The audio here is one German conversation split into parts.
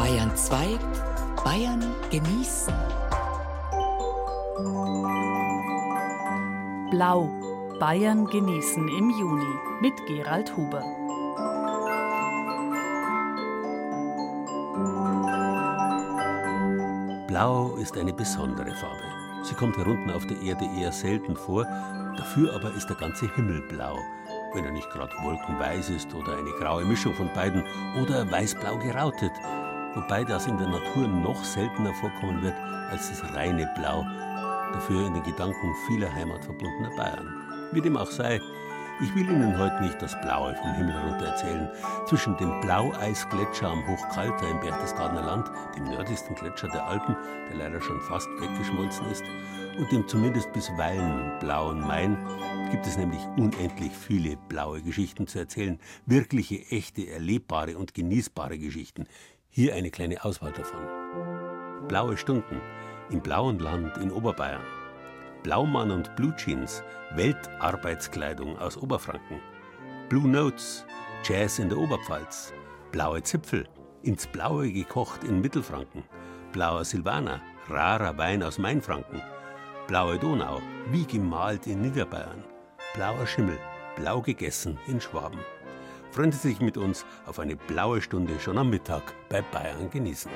Bayern 2 Bayern genießen. Blau. Bayern genießen im Juni mit Gerald Huber. Blau ist eine besondere Farbe. Sie kommt hier unten auf der Erde eher selten vor, dafür aber ist der ganze Himmel blau wenn er nicht gerade wolkenweiß ist oder eine graue Mischung von beiden oder weiß-blau gerautet, wobei das in der Natur noch seltener vorkommen wird als das reine Blau, dafür in den Gedanken vieler heimatverbundener Bayern. Wie dem auch sei, ich will Ihnen heute nicht das Blaue vom Himmel herunter erzählen. Zwischen dem Blaueisgletscher am Hochkalter im Berchtesgadener Land, dem nördlichsten Gletscher der Alpen, der leider schon fast weggeschmolzen ist, und dem zumindest bisweilen blauen Main, gibt es nämlich unendlich viele blaue Geschichten zu erzählen. Wirkliche, echte, erlebbare und genießbare Geschichten. Hier eine kleine Auswahl davon. Blaue Stunden im blauen Land in Oberbayern. Blaumann und Blue Jeans, Weltarbeitskleidung aus Oberfranken. Blue Notes, Jazz in der Oberpfalz. Blaue Zipfel, ins Blaue gekocht in Mittelfranken. Blauer Silvaner, rarer Wein aus Mainfranken. Blaue Donau, wie gemalt in Niederbayern. Blauer Schimmel, blau gegessen in Schwaben. Freuen Sie sich mit uns auf eine blaue Stunde schon am Mittag bei Bayern genießen.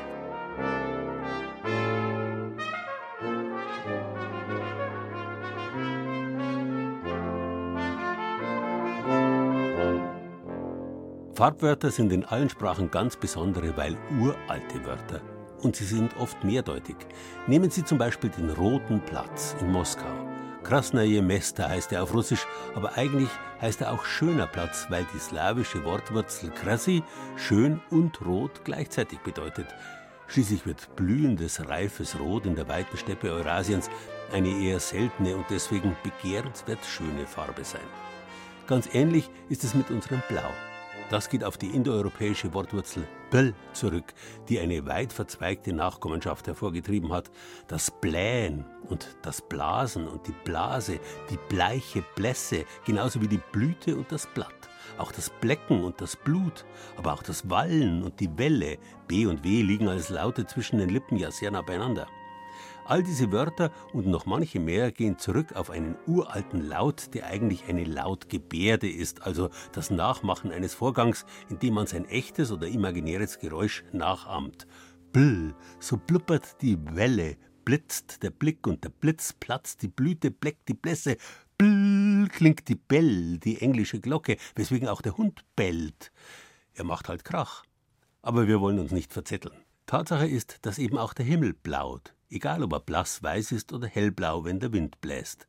Farbwörter sind in allen Sprachen ganz besondere, weil uralte Wörter. Und sie sind oft mehrdeutig. Nehmen Sie zum Beispiel den Roten Platz in Moskau. Krasnaje Mesta heißt er auf Russisch, aber eigentlich heißt er auch schöner Platz, weil die slawische Wortwurzel krasi schön und rot gleichzeitig bedeutet. Schließlich wird blühendes, reifes Rot in der weiten Steppe Eurasiens eine eher seltene und deswegen begehrenswert schöne Farbe sein. Ganz ähnlich ist es mit unserem Blau. Das geht auf die indoeuropäische Wortwurzel bl zurück, die eine weit verzweigte Nachkommenschaft hervorgetrieben hat. Das Blähen und das Blasen und die Blase, die bleiche Blässe, genauso wie die Blüte und das Blatt. Auch das Blecken und das Blut, aber auch das Wallen und die Welle, B und W liegen als Laute zwischen den Lippen ja sehr nah beieinander. All diese Wörter und noch manche mehr gehen zurück auf einen uralten Laut, der eigentlich eine Lautgebärde ist, also das Nachmachen eines Vorgangs, in dem man sein echtes oder imaginäres Geräusch nachahmt. Bll, so blubbert die Welle, blitzt der Blick und der Blitz platzt die Blüte, bleckt die Blässe, Bll klingt die Bell, die englische Glocke, weswegen auch der Hund bellt. Er macht halt Krach. Aber wir wollen uns nicht verzetteln. Tatsache ist, dass eben auch der Himmel blaut egal ob er blass-weiß ist oder hellblau, wenn der Wind bläst.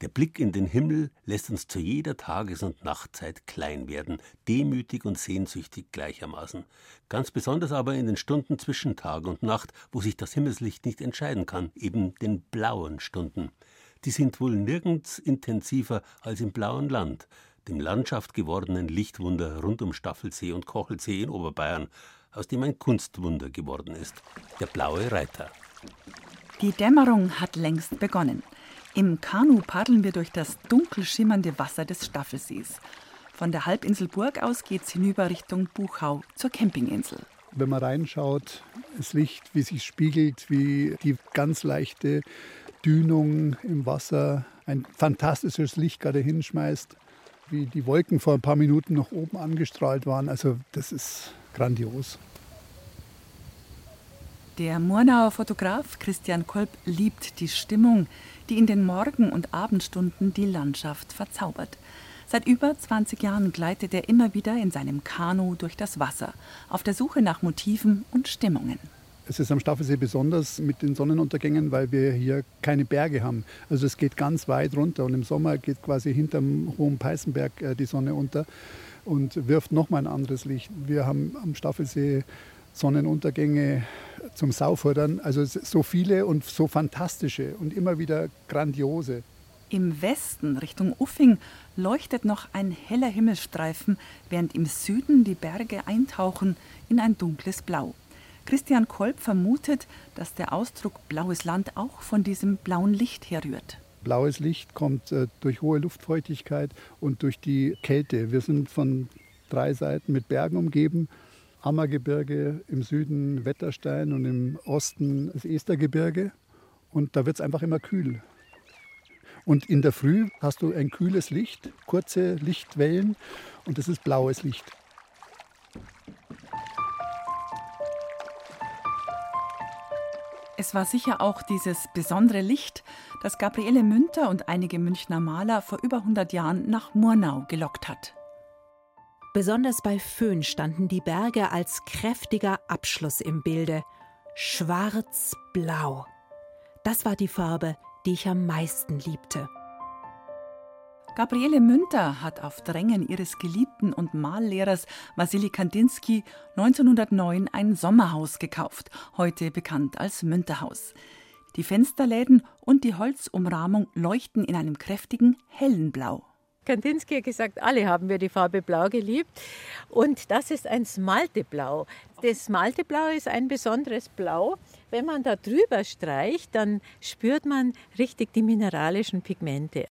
Der Blick in den Himmel lässt uns zu jeder Tages- und Nachtzeit klein werden, demütig und sehnsüchtig gleichermaßen. Ganz besonders aber in den Stunden zwischen Tag und Nacht, wo sich das Himmelslicht nicht entscheiden kann, eben den blauen Stunden. Die sind wohl nirgends intensiver als im blauen Land, dem Landschaft gewordenen Lichtwunder rund um Staffelsee und Kochelsee in Oberbayern, aus dem ein Kunstwunder geworden ist, der blaue Reiter. Die Dämmerung hat längst begonnen. Im Kanu paddeln wir durch das dunkel schimmernde Wasser des Staffelsees. Von der Halbinsel Burg aus geht's hinüber Richtung Buchau zur Campinginsel. Wenn man reinschaut, das Licht, wie sich spiegelt, wie die ganz leichte Dünung im Wasser ein fantastisches Licht gerade hinschmeißt, wie die Wolken vor ein paar Minuten noch oben angestrahlt waren. Also das ist grandios. Der Murnauer Fotograf Christian Kolb liebt die Stimmung, die in den Morgen- und Abendstunden die Landschaft verzaubert. Seit über 20 Jahren gleitet er immer wieder in seinem Kanu durch das Wasser, auf der Suche nach Motiven und Stimmungen. Es ist am Staffelsee besonders mit den Sonnenuntergängen, weil wir hier keine Berge haben. Also es geht ganz weit runter und im Sommer geht quasi hinterm hohen Peißenberg äh, die Sonne unter und wirft nochmal ein anderes Licht. Wir haben am Staffelsee Sonnenuntergänge zum Saufordern. Also so viele und so fantastische und immer wieder grandiose. Im Westen Richtung Uffing leuchtet noch ein heller Himmelsstreifen, während im Süden die Berge eintauchen in ein dunkles Blau. Christian Kolb vermutet, dass der Ausdruck blaues Land auch von diesem blauen Licht herrührt. Blaues Licht kommt äh, durch hohe Luftfeuchtigkeit und durch die Kälte. Wir sind von drei Seiten mit Bergen umgeben Ammergebirge, im Süden Wetterstein und im Osten das Estergebirge. Und da wird es einfach immer kühl. Und in der Früh hast du ein kühles Licht, kurze Lichtwellen und das ist blaues Licht. Es war sicher auch dieses besondere Licht, das Gabriele Münter und einige Münchner Maler vor über 100 Jahren nach Murnau gelockt hat. Besonders bei Föhn standen die Berge als kräftiger Abschluss im Bilde. Schwarz-blau. Das war die Farbe, die ich am meisten liebte. Gabriele Münter hat auf Drängen ihres Geliebten und Mallehrers Wassili Kandinsky 1909 ein Sommerhaus gekauft, heute bekannt als Münterhaus. Die Fensterläden und die Holzumrahmung leuchten in einem kräftigen hellen Blau. Kandinsky hat gesagt, alle haben wir die Farbe Blau geliebt. Und das ist ein Smalteblau. Das Smalteblau ist ein besonderes Blau. Wenn man da drüber streicht, dann spürt man richtig die mineralischen Pigmente.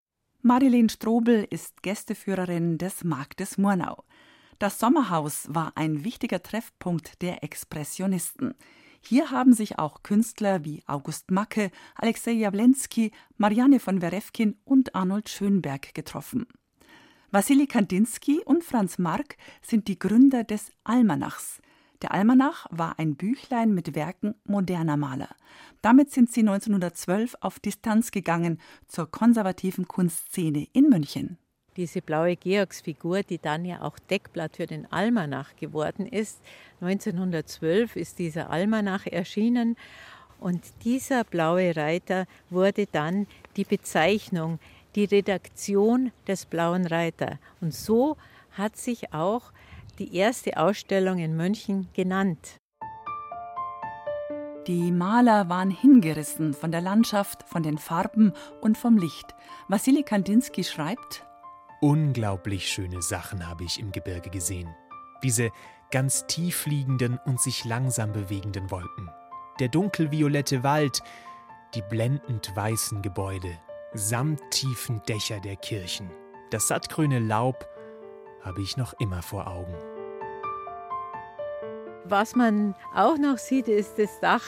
Marilene Strobel ist Gästeführerin des Marktes Murnau. Das Sommerhaus war ein wichtiger Treffpunkt der Expressionisten. Hier haben sich auch Künstler wie August Macke, Alexei Jawlensky, Marianne von Werefkin und Arnold Schönberg getroffen. Wassili Kandinsky und Franz Mark sind die Gründer des Almanachs, der Almanach war ein Büchlein mit Werken moderner Maler. Damit sind sie 1912 auf Distanz gegangen zur konservativen Kunstszene in München. Diese blaue Georgsfigur, die dann ja auch Deckblatt für den Almanach geworden ist. 1912 ist dieser Almanach erschienen und dieser blaue Reiter wurde dann die Bezeichnung, die Redaktion des blauen Reiter. Und so hat sich auch die erste Ausstellung in München genannt. Die Maler waren hingerissen von der Landschaft, von den Farben und vom Licht. Wassili Kandinsky schreibt: Unglaublich schöne Sachen habe ich im Gebirge gesehen. Diese ganz tief liegenden und sich langsam bewegenden Wolken. Der dunkelviolette Wald, die blendend weißen Gebäude, samt tiefen Dächer der Kirchen, das sattgrüne Laub habe ich noch immer vor Augen. Was man auch noch sieht, ist das Dach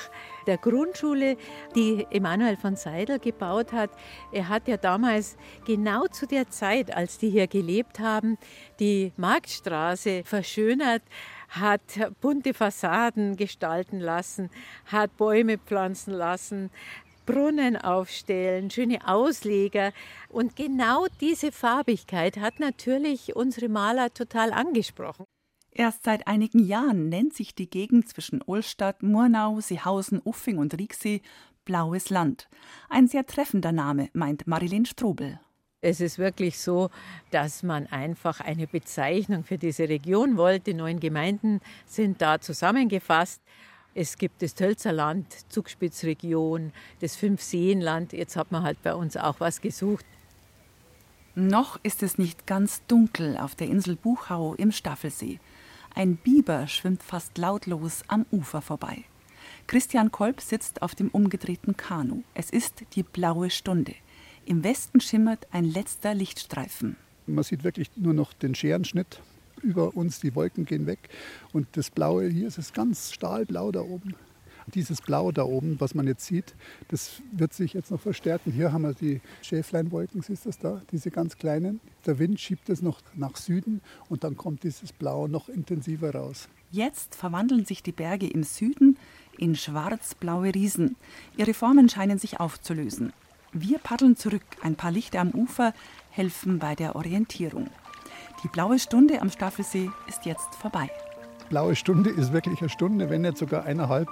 der Grundschule, die Emanuel von Seidel gebaut hat. Er hat ja damals genau zu der Zeit, als die hier gelebt haben, die Marktstraße verschönert, hat bunte Fassaden gestalten lassen, hat Bäume pflanzen lassen, Brunnen aufstellen, schöne Ausleger. Und genau diese Farbigkeit hat natürlich unsere Maler total angesprochen. Erst seit einigen Jahren nennt sich die Gegend zwischen Ulstadt, Murnau, Seehausen, Uffing und Rieksee Blaues Land. Ein sehr treffender Name, meint Marilyn Strobel. Es ist wirklich so, dass man einfach eine Bezeichnung für diese Region wollte. Neun Gemeinden sind da zusammengefasst. Es gibt das Tölzerland, Zugspitzregion, das Fünfseenland. Jetzt hat man halt bei uns auch was gesucht. Noch ist es nicht ganz dunkel auf der Insel Buchau im Staffelsee. Ein Biber schwimmt fast lautlos am Ufer vorbei. Christian Kolb sitzt auf dem umgedrehten Kanu. Es ist die blaue Stunde. Im Westen schimmert ein letzter Lichtstreifen. Man sieht wirklich nur noch den Scherenschnitt über uns, die Wolken gehen weg. Und das Blaue hier ist es ganz stahlblau da oben. Dieses Blau da oben, was man jetzt sieht, das wird sich jetzt noch verstärken. Hier haben wir die Schäfleinwolken, siehst du das da? Diese ganz kleinen. Der Wind schiebt es noch nach Süden und dann kommt dieses Blau noch intensiver raus. Jetzt verwandeln sich die Berge im Süden in schwarz-blaue Riesen. Ihre Formen scheinen sich aufzulösen. Wir paddeln zurück. Ein paar Lichter am Ufer helfen bei der Orientierung. Die blaue Stunde am Staffelsee ist jetzt vorbei. Blaue Stunde ist wirklich eine Stunde, wenn nicht sogar eineinhalb.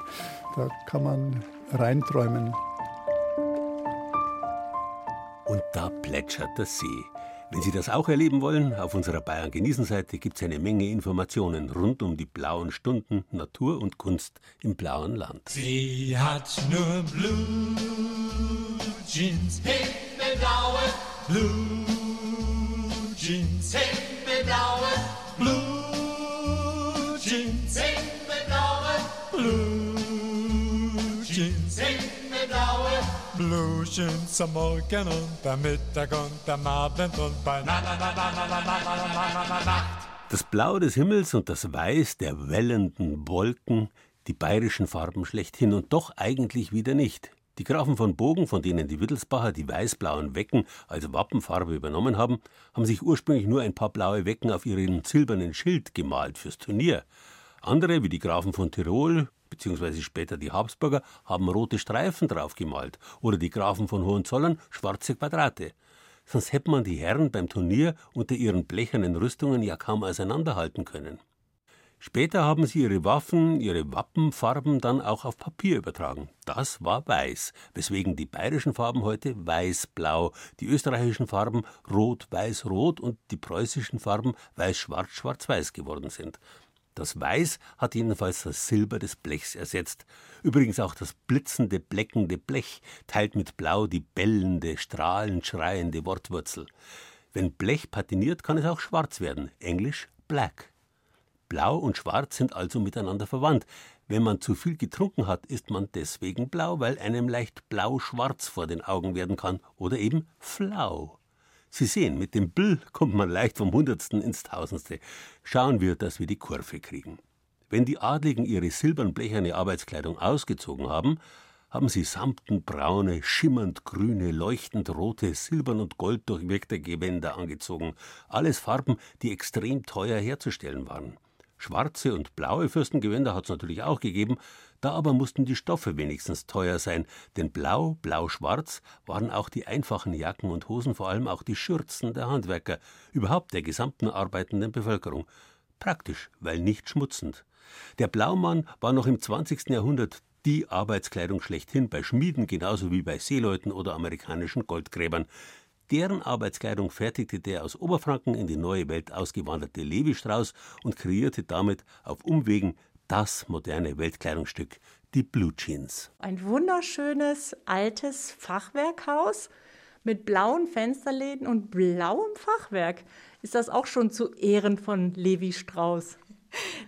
Da kann man reinträumen. Und da plätschert der See. Wenn Sie das auch erleben wollen, auf unserer Bayern genießen Seite gibt es eine Menge Informationen rund um die blauen Stunden, Natur und Kunst im blauen Land. Sie hat nur Blue Jeans, himmelblaue Blue Jeans, himmelblaue Jeans am Morgen und am Mittag und am Abend und bei. Das Blau des Himmels und das Weiß der wellenden Wolken, die bayerischen Farben schlechthin und doch eigentlich wieder nicht. Die Grafen von Bogen, von denen die Wittelsbacher die weiß-blauen Wecken als Wappenfarbe übernommen haben, haben sich ursprünglich nur ein paar blaue Wecken auf ihren silbernen Schild gemalt fürs Turnier. Andere, wie die Grafen von Tirol, beziehungsweise später die Habsburger, haben rote Streifen drauf gemalt oder die Grafen von Hohenzollern schwarze Quadrate. Sonst hätte man die Herren beim Turnier unter ihren blechernen Rüstungen ja kaum auseinanderhalten können. Später haben sie ihre Waffen, ihre Wappenfarben dann auch auf Papier übertragen. Das war weiß, weswegen die bayerischen Farben heute weiß-blau, die österreichischen Farben rot-weiß-rot und die preußischen Farben weiß-schwarz-schwarz-weiß geworden sind. Das Weiß hat jedenfalls das Silber des Blechs ersetzt. Übrigens auch das blitzende, bleckende Blech teilt mit Blau die bellende, strahlend schreiende Wortwurzel. Wenn Blech patiniert, kann es auch schwarz werden. Englisch black. Blau und Schwarz sind also miteinander verwandt. Wenn man zu viel getrunken hat, ist man deswegen blau, weil einem leicht blau-schwarz vor den Augen werden kann oder eben flau. Sie sehen, mit dem Bill kommt man leicht vom Hundertsten ins Tausendste. Schauen wir, dass wir die Kurve kriegen. Wenn die Adligen ihre silbern blecherne Arbeitskleidung ausgezogen haben, haben sie samten braune, schimmernd grüne, leuchtend rote, silbern und gold durchwirkte Gewänder angezogen, alles Farben, die extrem teuer herzustellen waren. Schwarze und blaue Fürstengewänder hat es natürlich auch gegeben, da aber mussten die Stoffe wenigstens teuer sein, denn blau, blau-schwarz waren auch die einfachen Jacken und Hosen, vor allem auch die Schürzen der Handwerker, überhaupt der gesamten arbeitenden Bevölkerung. Praktisch, weil nicht schmutzend. Der Blaumann war noch im 20. Jahrhundert die Arbeitskleidung schlechthin bei Schmieden genauso wie bei Seeleuten oder amerikanischen Goldgräbern. Deren Arbeitskleidung fertigte der aus Oberfranken in die neue Welt ausgewanderte Levi Strauss und kreierte damit auf Umwegen das moderne Weltkleidungsstück, die Blue Jeans. Ein wunderschönes altes Fachwerkhaus mit blauen Fensterläden und blauem Fachwerk. Ist das auch schon zu Ehren von Levi Strauss?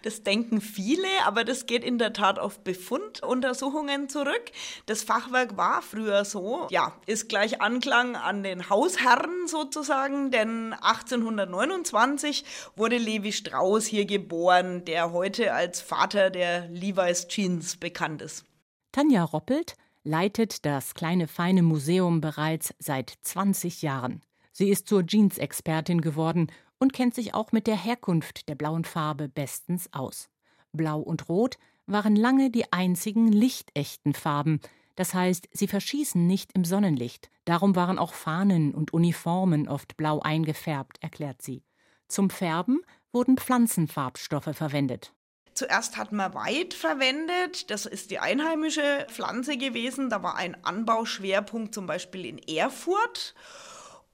Das denken viele, aber das geht in der Tat auf Befunduntersuchungen zurück. Das Fachwerk war früher so, ja, ist gleich Anklang an den Hausherren sozusagen, denn 1829 wurde Levi Strauss hier geboren, der heute als Vater der Levi's Jeans bekannt ist. Tanja Roppelt leitet das kleine feine Museum bereits seit 20 Jahren. Sie ist zur Jeans-Expertin geworden und kennt sich auch mit der Herkunft der blauen Farbe bestens aus. Blau und Rot waren lange die einzigen lichtechten Farben, das heißt, sie verschießen nicht im Sonnenlicht. Darum waren auch Fahnen und Uniformen oft blau eingefärbt, erklärt sie. Zum Färben wurden Pflanzenfarbstoffe verwendet. Zuerst hat man Weid verwendet, das ist die einheimische Pflanze gewesen. Da war ein Anbauschwerpunkt zum Beispiel in Erfurt.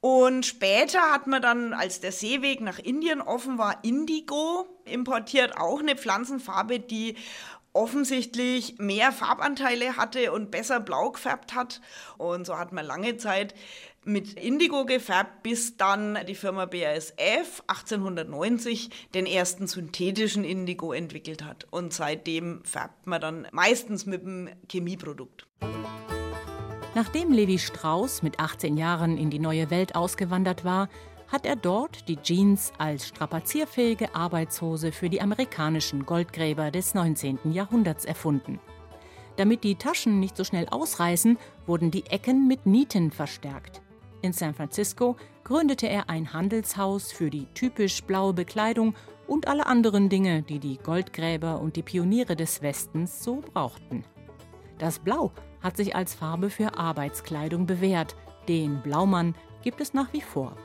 Und später hat man dann, als der Seeweg nach Indien offen war, Indigo importiert, auch eine Pflanzenfarbe, die offensichtlich mehr Farbanteile hatte und besser blau gefärbt hat. Und so hat man lange Zeit mit Indigo gefärbt, bis dann die Firma BASF 1890 den ersten synthetischen Indigo entwickelt hat. Und seitdem färbt man dann meistens mit einem Chemieprodukt. Nachdem Levi Strauss mit 18 Jahren in die neue Welt ausgewandert war, hat er dort die Jeans als strapazierfähige Arbeitshose für die amerikanischen Goldgräber des 19. Jahrhunderts erfunden. Damit die Taschen nicht so schnell ausreißen, wurden die Ecken mit Nieten verstärkt. In San Francisco gründete er ein Handelshaus für die typisch blaue Bekleidung und alle anderen Dinge, die die Goldgräber und die Pioniere des Westens so brauchten. Das Blau hat sich als Farbe für Arbeitskleidung bewährt. Den Blaumann gibt es nach wie vor.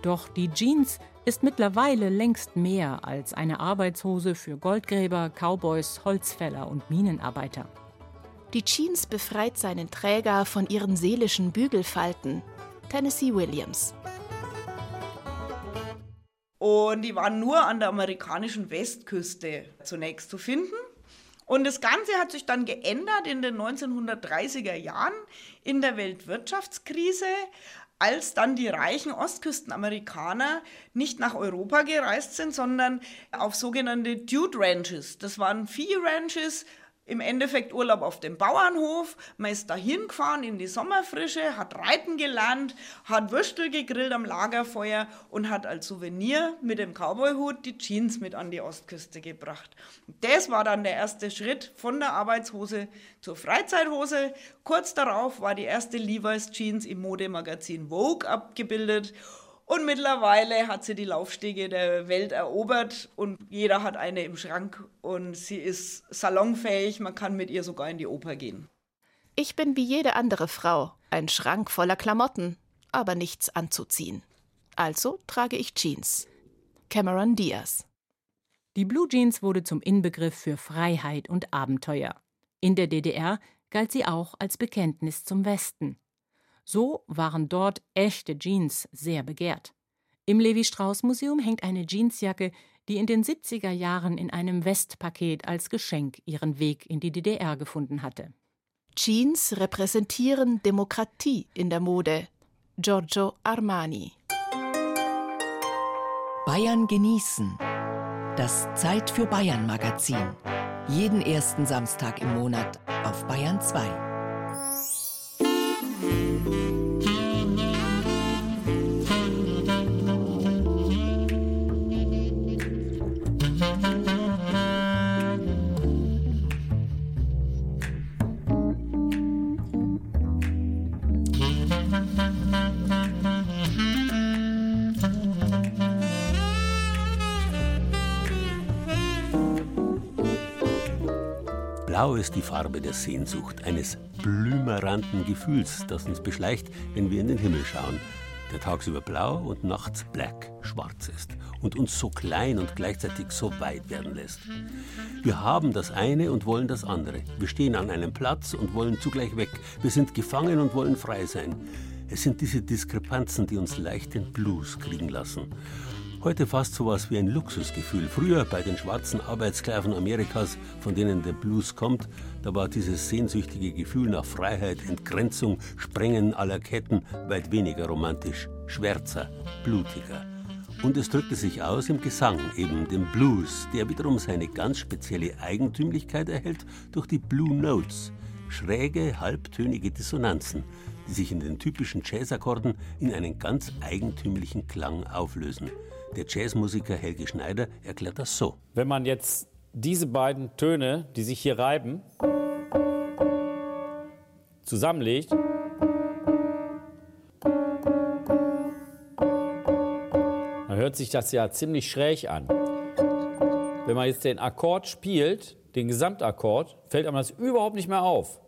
Doch die Jeans ist mittlerweile längst mehr als eine Arbeitshose für Goldgräber, Cowboys, Holzfäller und Minenarbeiter. Die Jeans befreit seinen Träger von ihren seelischen Bügelfalten. Tennessee Williams. Und die waren nur an der amerikanischen Westküste zunächst zu finden. Und das Ganze hat sich dann geändert in den 1930er Jahren in der Weltwirtschaftskrise, als dann die reichen Ostküstenamerikaner nicht nach Europa gereist sind, sondern auf sogenannte Dude Ranches. Das waren Vieh-Ranches im Endeffekt Urlaub auf dem Bauernhof. Man ist dahin gefahren in die Sommerfrische, hat reiten gelernt, hat Würstel gegrillt am Lagerfeuer und hat als Souvenir mit dem Cowboyhut die Jeans mit an die Ostküste gebracht. Das war dann der erste Schritt von der Arbeitshose zur Freizeithose. Kurz darauf war die erste Levi's Jeans im Modemagazin Vogue abgebildet. Und mittlerweile hat sie die Laufstege der Welt erobert und jeder hat eine im Schrank und sie ist salonfähig, man kann mit ihr sogar in die Oper gehen. Ich bin wie jede andere Frau, ein Schrank voller Klamotten, aber nichts anzuziehen. Also trage ich Jeans. Cameron Diaz. Die Blue Jeans wurde zum Inbegriff für Freiheit und Abenteuer. In der DDR galt sie auch als Bekenntnis zum Westen. So waren dort echte Jeans sehr begehrt. Im Levi-Strauss-Museum hängt eine Jeansjacke, die in den 70er Jahren in einem Westpaket als Geschenk ihren Weg in die DDR gefunden hatte. Jeans repräsentieren Demokratie in der Mode. Giorgio Armani. Bayern genießen. Das Zeit für Bayern Magazin. Jeden ersten Samstag im Monat auf Bayern 2. Blau ist die Farbe der Sehnsucht, eines blümeranten Gefühls, das uns beschleicht, wenn wir in den Himmel schauen, der tagsüber blau und nachts black, schwarz ist und uns so klein und gleichzeitig so weit werden lässt. Wir haben das eine und wollen das andere. Wir stehen an einem Platz und wollen zugleich weg. Wir sind gefangen und wollen frei sein. Es sind diese Diskrepanzen, die uns leicht den Blues kriegen lassen. Heute fast so was wie ein Luxusgefühl. Früher bei den schwarzen Arbeitssklaven Amerikas, von denen der Blues kommt, da war dieses sehnsüchtige Gefühl nach Freiheit, Entgrenzung, Sprengen aller Ketten weit weniger romantisch, schwärzer, blutiger. Und es drückte sich aus im Gesang, eben dem Blues, der wiederum seine ganz spezielle Eigentümlichkeit erhält durch die Blue Notes, schräge, halbtönige Dissonanzen, die sich in den typischen Jazzakkorden in einen ganz eigentümlichen Klang auflösen. Der Jazzmusiker Helge Schneider erklärt das so. Wenn man jetzt diese beiden Töne, die sich hier reiben, zusammenlegt, dann hört sich das ja ziemlich schräg an. Wenn man jetzt den Akkord spielt, den Gesamtakkord, fällt einem das überhaupt nicht mehr auf.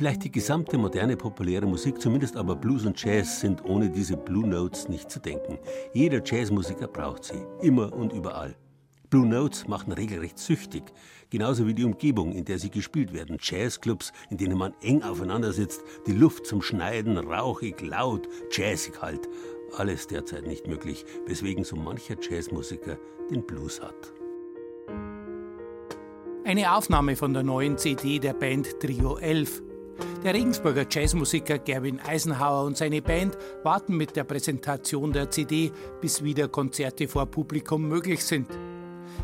Vielleicht die gesamte moderne populäre Musik, zumindest aber Blues und Jazz, sind ohne diese Blue Notes nicht zu denken. Jeder Jazzmusiker braucht sie, immer und überall. Blue Notes machen regelrecht süchtig, genauso wie die Umgebung, in der sie gespielt werden. Jazzclubs, in denen man eng aufeinander sitzt, die Luft zum Schneiden, rauchig, laut, jazzig halt. Alles derzeit nicht möglich, weswegen so mancher Jazzmusiker den Blues hat. Eine Aufnahme von der neuen CD der Band Trio 11 der Regensburger Jazzmusiker Gerwin Eisenhower und seine Band warten mit der Präsentation der CD, bis wieder Konzerte vor Publikum möglich sind.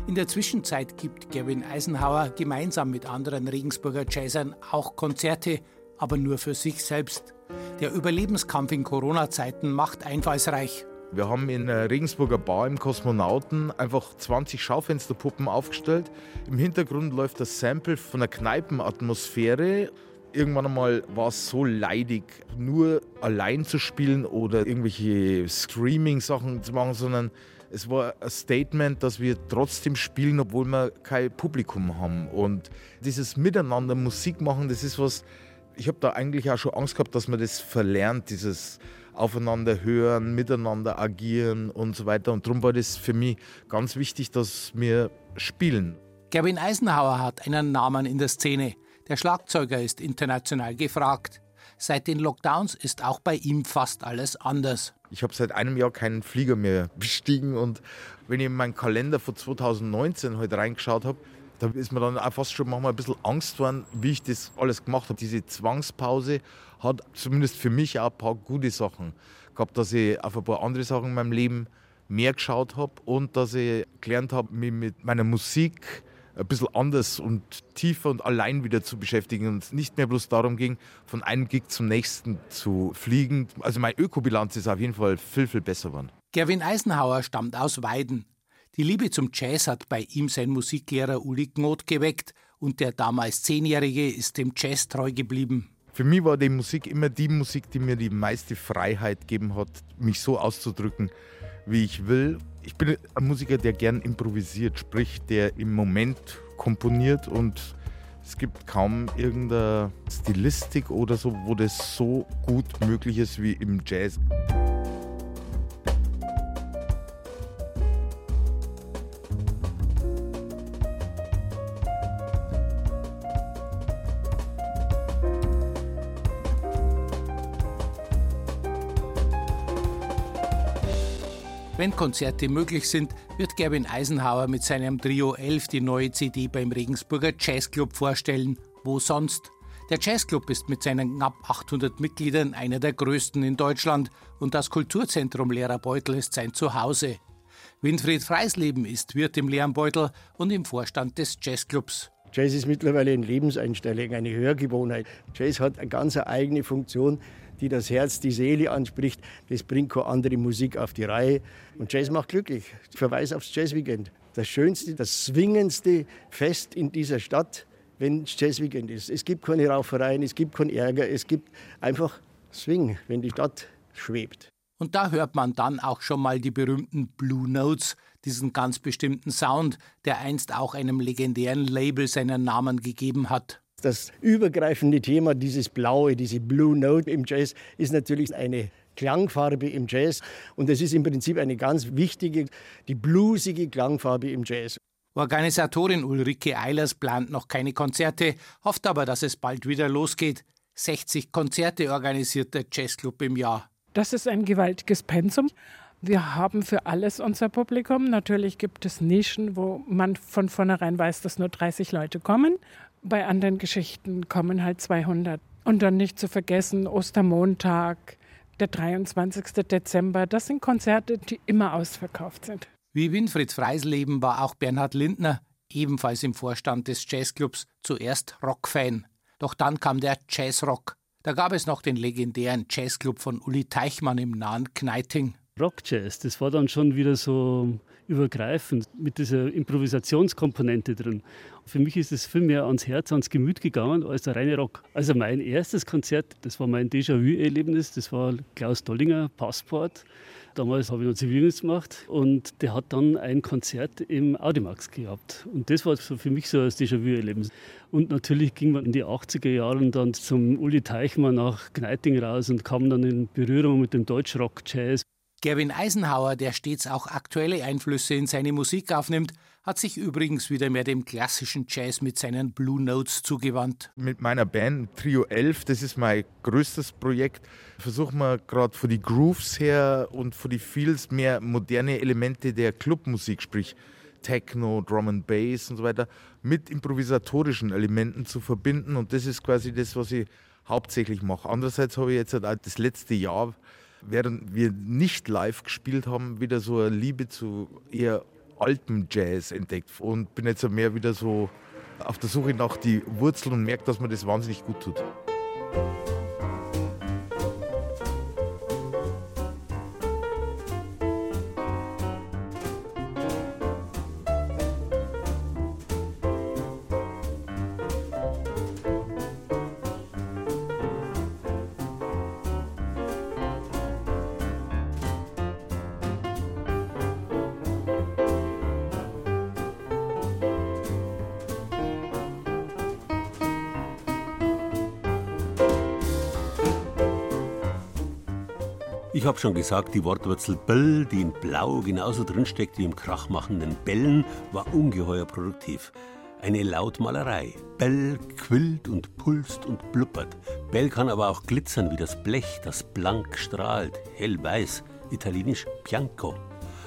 In der Zwischenzeit gibt Gerwin Eisenhower gemeinsam mit anderen Regensburger Jazzern auch Konzerte, aber nur für sich selbst. Der Überlebenskampf in Corona-Zeiten macht einfallsreich. Wir haben in der Regensburger Bar im Kosmonauten einfach 20 Schaufensterpuppen aufgestellt. Im Hintergrund läuft das Sample von der Kneipenatmosphäre irgendwann einmal war es so leidig, nur allein zu spielen oder irgendwelche Screaming-Sachen zu machen, sondern es war ein Statement, dass wir trotzdem spielen, obwohl wir kein Publikum haben. Und dieses Miteinander Musik machen, das ist was, ich habe da eigentlich auch schon Angst gehabt, dass man das verlernt, dieses Aufeinander hören, miteinander agieren und so weiter. Und darum war das für mich ganz wichtig, dass wir spielen. Gavin Eisenhower hat einen Namen in der Szene. Der Schlagzeuger ist international gefragt. Seit den Lockdowns ist auch bei ihm fast alles anders. Ich habe seit einem Jahr keinen Flieger mehr bestiegen und wenn ich in meinen Kalender von 2019 heute reingeschaut habe, Da ist mir dann auch fast schon manchmal ein bisschen Angst worden, wie ich das alles gemacht habe. Diese Zwangspause hat zumindest für mich auch ein paar gute Sachen gehabt, dass ich auf ein paar andere Sachen in meinem Leben mehr geschaut habe und dass ich gelernt habe, mich mit meiner Musik ein bisschen anders und tiefer und allein wieder zu beschäftigen und es nicht mehr bloß darum ging, von einem Gig zum nächsten zu fliegen. Also meine Ökobilanz ist auf jeden Fall viel, viel besser geworden. Gerwin Eisenhauer stammt aus Weiden. Die Liebe zum Jazz hat bei ihm sein Musiklehrer Uli Gnot geweckt und der damals Zehnjährige ist dem Jazz treu geblieben. Für mich war die Musik immer die Musik, die mir die meiste Freiheit gegeben hat, mich so auszudrücken, wie ich will. Ich bin ein Musiker, der gern improvisiert, sprich, der im Moment komponiert und es gibt kaum irgendeine Stilistik oder so, wo das so gut möglich ist wie im Jazz. Wenn Konzerte möglich sind, wird Gerwin Eisenhauer mit seinem Trio 11 die neue CD beim Regensburger Jazzclub vorstellen. Wo sonst? Der Jazzclub ist mit seinen knapp 800 Mitgliedern einer der größten in Deutschland und das Kulturzentrum Lehrerbeutel ist sein Zuhause. Winfried Freisleben ist Wirt im Lehrbeutel und im Vorstand des Jazzclubs. Jazz ist mittlerweile eine Lebenseinstellung, eine Hörgewohnheit. Jazz hat eine ganz eigene Funktion die das Herz, die Seele anspricht. Das bringt keine andere Musik auf die Reihe. Und Jazz macht glücklich. Ich verweise aufs Jazzweekend. Das schönste, das zwingendste Fest in dieser Stadt, wenn Jazzweekend ist. Es gibt keine Raufereien, es gibt keinen Ärger, es gibt einfach Swing, wenn die Stadt schwebt. Und da hört man dann auch schon mal die berühmten Blue Notes, diesen ganz bestimmten Sound, der einst auch einem legendären Label seinen Namen gegeben hat. Das übergreifende Thema, dieses Blaue, diese Blue Note im Jazz, ist natürlich eine Klangfarbe im Jazz. Und es ist im Prinzip eine ganz wichtige, die bluesige Klangfarbe im Jazz. Organisatorin Ulrike Eilers plant noch keine Konzerte, hofft aber, dass es bald wieder losgeht. 60 Konzerte organisiert der Jazzclub im Jahr. Das ist ein gewaltiges Pensum. Wir haben für alles unser Publikum. Natürlich gibt es Nischen, wo man von vornherein weiß, dass nur 30 Leute kommen. Bei anderen Geschichten kommen halt 200. Und dann nicht zu vergessen, Ostermontag, der 23. Dezember, das sind Konzerte, die immer ausverkauft sind. Wie Winfried Freisleben war auch Bernhard Lindner, ebenfalls im Vorstand des Jazzclubs, zuerst Rockfan. Doch dann kam der Jazzrock. Da gab es noch den legendären Jazzclub von Uli Teichmann im nahen Kneiting. Rockjazz, das war dann schon wieder so übergreifend mit dieser Improvisationskomponente drin. Für mich ist es viel mehr ans Herz, ans Gemüt gegangen als der reine Rock. Also mein erstes Konzert, das war mein Déjà-vu-Erlebnis, das war Klaus Dollinger, Passport. Damals habe ich noch Zivildienst gemacht und der hat dann ein Konzert im Audimax gehabt. Und das war so für mich so ein Déjà-vu-Erlebnis. Und natürlich ging man in die 80er Jahren dann zum Uli Teichmann nach Gneiting raus und kam dann in Berührung mit dem Deutschrock-Jazz. Gerwin Eisenhauer, der stets auch aktuelle Einflüsse in seine Musik aufnimmt, hat sich übrigens wieder mehr dem klassischen Jazz mit seinen Blue Notes zugewandt. Mit meiner Band Trio 11, das ist mein größtes Projekt, versuchen wir gerade für die Grooves her und für die Feels mehr moderne Elemente der Clubmusik, sprich Techno, Drum and Bass und so weiter, mit improvisatorischen Elementen zu verbinden. Und das ist quasi das, was ich hauptsächlich mache. Andererseits habe ich jetzt halt das letzte Jahr während wir nicht live gespielt haben, wieder so eine Liebe zu eher altem Jazz entdeckt und bin jetzt mehr wieder so auf der Suche nach die Wurzeln und merke, dass mir das wahnsinnig gut tut. Habe schon gesagt, die Wortwurzel Bell, die in Blau genauso drinsteckt wie im krachmachenden Bellen, war ungeheuer produktiv. Eine Lautmalerei. Bell quillt und pulst und blubbert. Bell kann aber auch glitzern wie das Blech, das blank strahlt, hellweiß, italienisch bianco.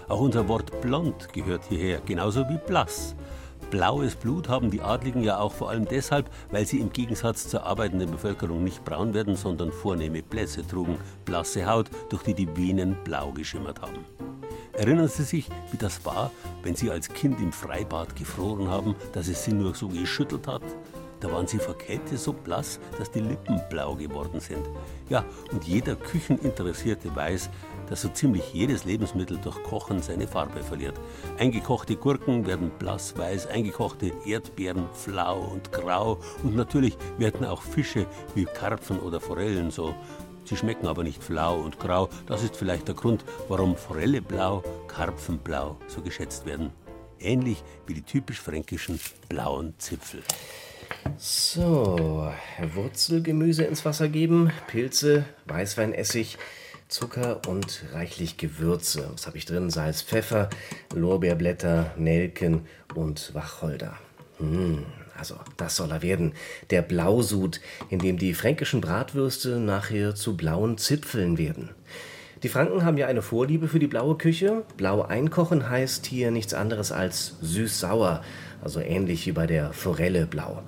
Auch unser Wort blond gehört hierher, genauso wie blass. Blaues Blut haben die Adligen ja auch vor allem deshalb, weil sie im Gegensatz zur arbeitenden Bevölkerung nicht braun werden, sondern vornehme Blässe trugen, blasse Haut, durch die die Venen blau geschimmert haben. Erinnern Sie sich, wie das war, wenn Sie als Kind im Freibad gefroren haben, dass es Sie nur so geschüttelt hat? Da waren sie vor Kälte so blass, dass die Lippen blau geworden sind. Ja, und jeder Kücheninteressierte weiß, dass so ziemlich jedes Lebensmittel durch Kochen seine Farbe verliert. Eingekochte Gurken werden blass-weiß, eingekochte Erdbeeren flau und grau und natürlich werden auch Fische wie Karpfen oder Forellen so. Sie schmecken aber nicht flau und grau. Das ist vielleicht der Grund, warum Forelle blau, Karpfen blau so geschätzt werden. Ähnlich wie die typisch fränkischen blauen Zipfel. So, Wurzelgemüse ins Wasser geben, Pilze, Weißweinessig, Zucker und reichlich Gewürze. Was habe ich drin? Salz, Pfeffer, Lorbeerblätter, Nelken und Wacholder. Hm, also, das soll er werden. Der Blausud, in dem die fränkischen Bratwürste nachher zu blauen Zipfeln werden. Die Franken haben ja eine Vorliebe für die blaue Küche. Blau einkochen heißt hier nichts anderes als süß-sauer also ähnlich wie bei der Forelle blau.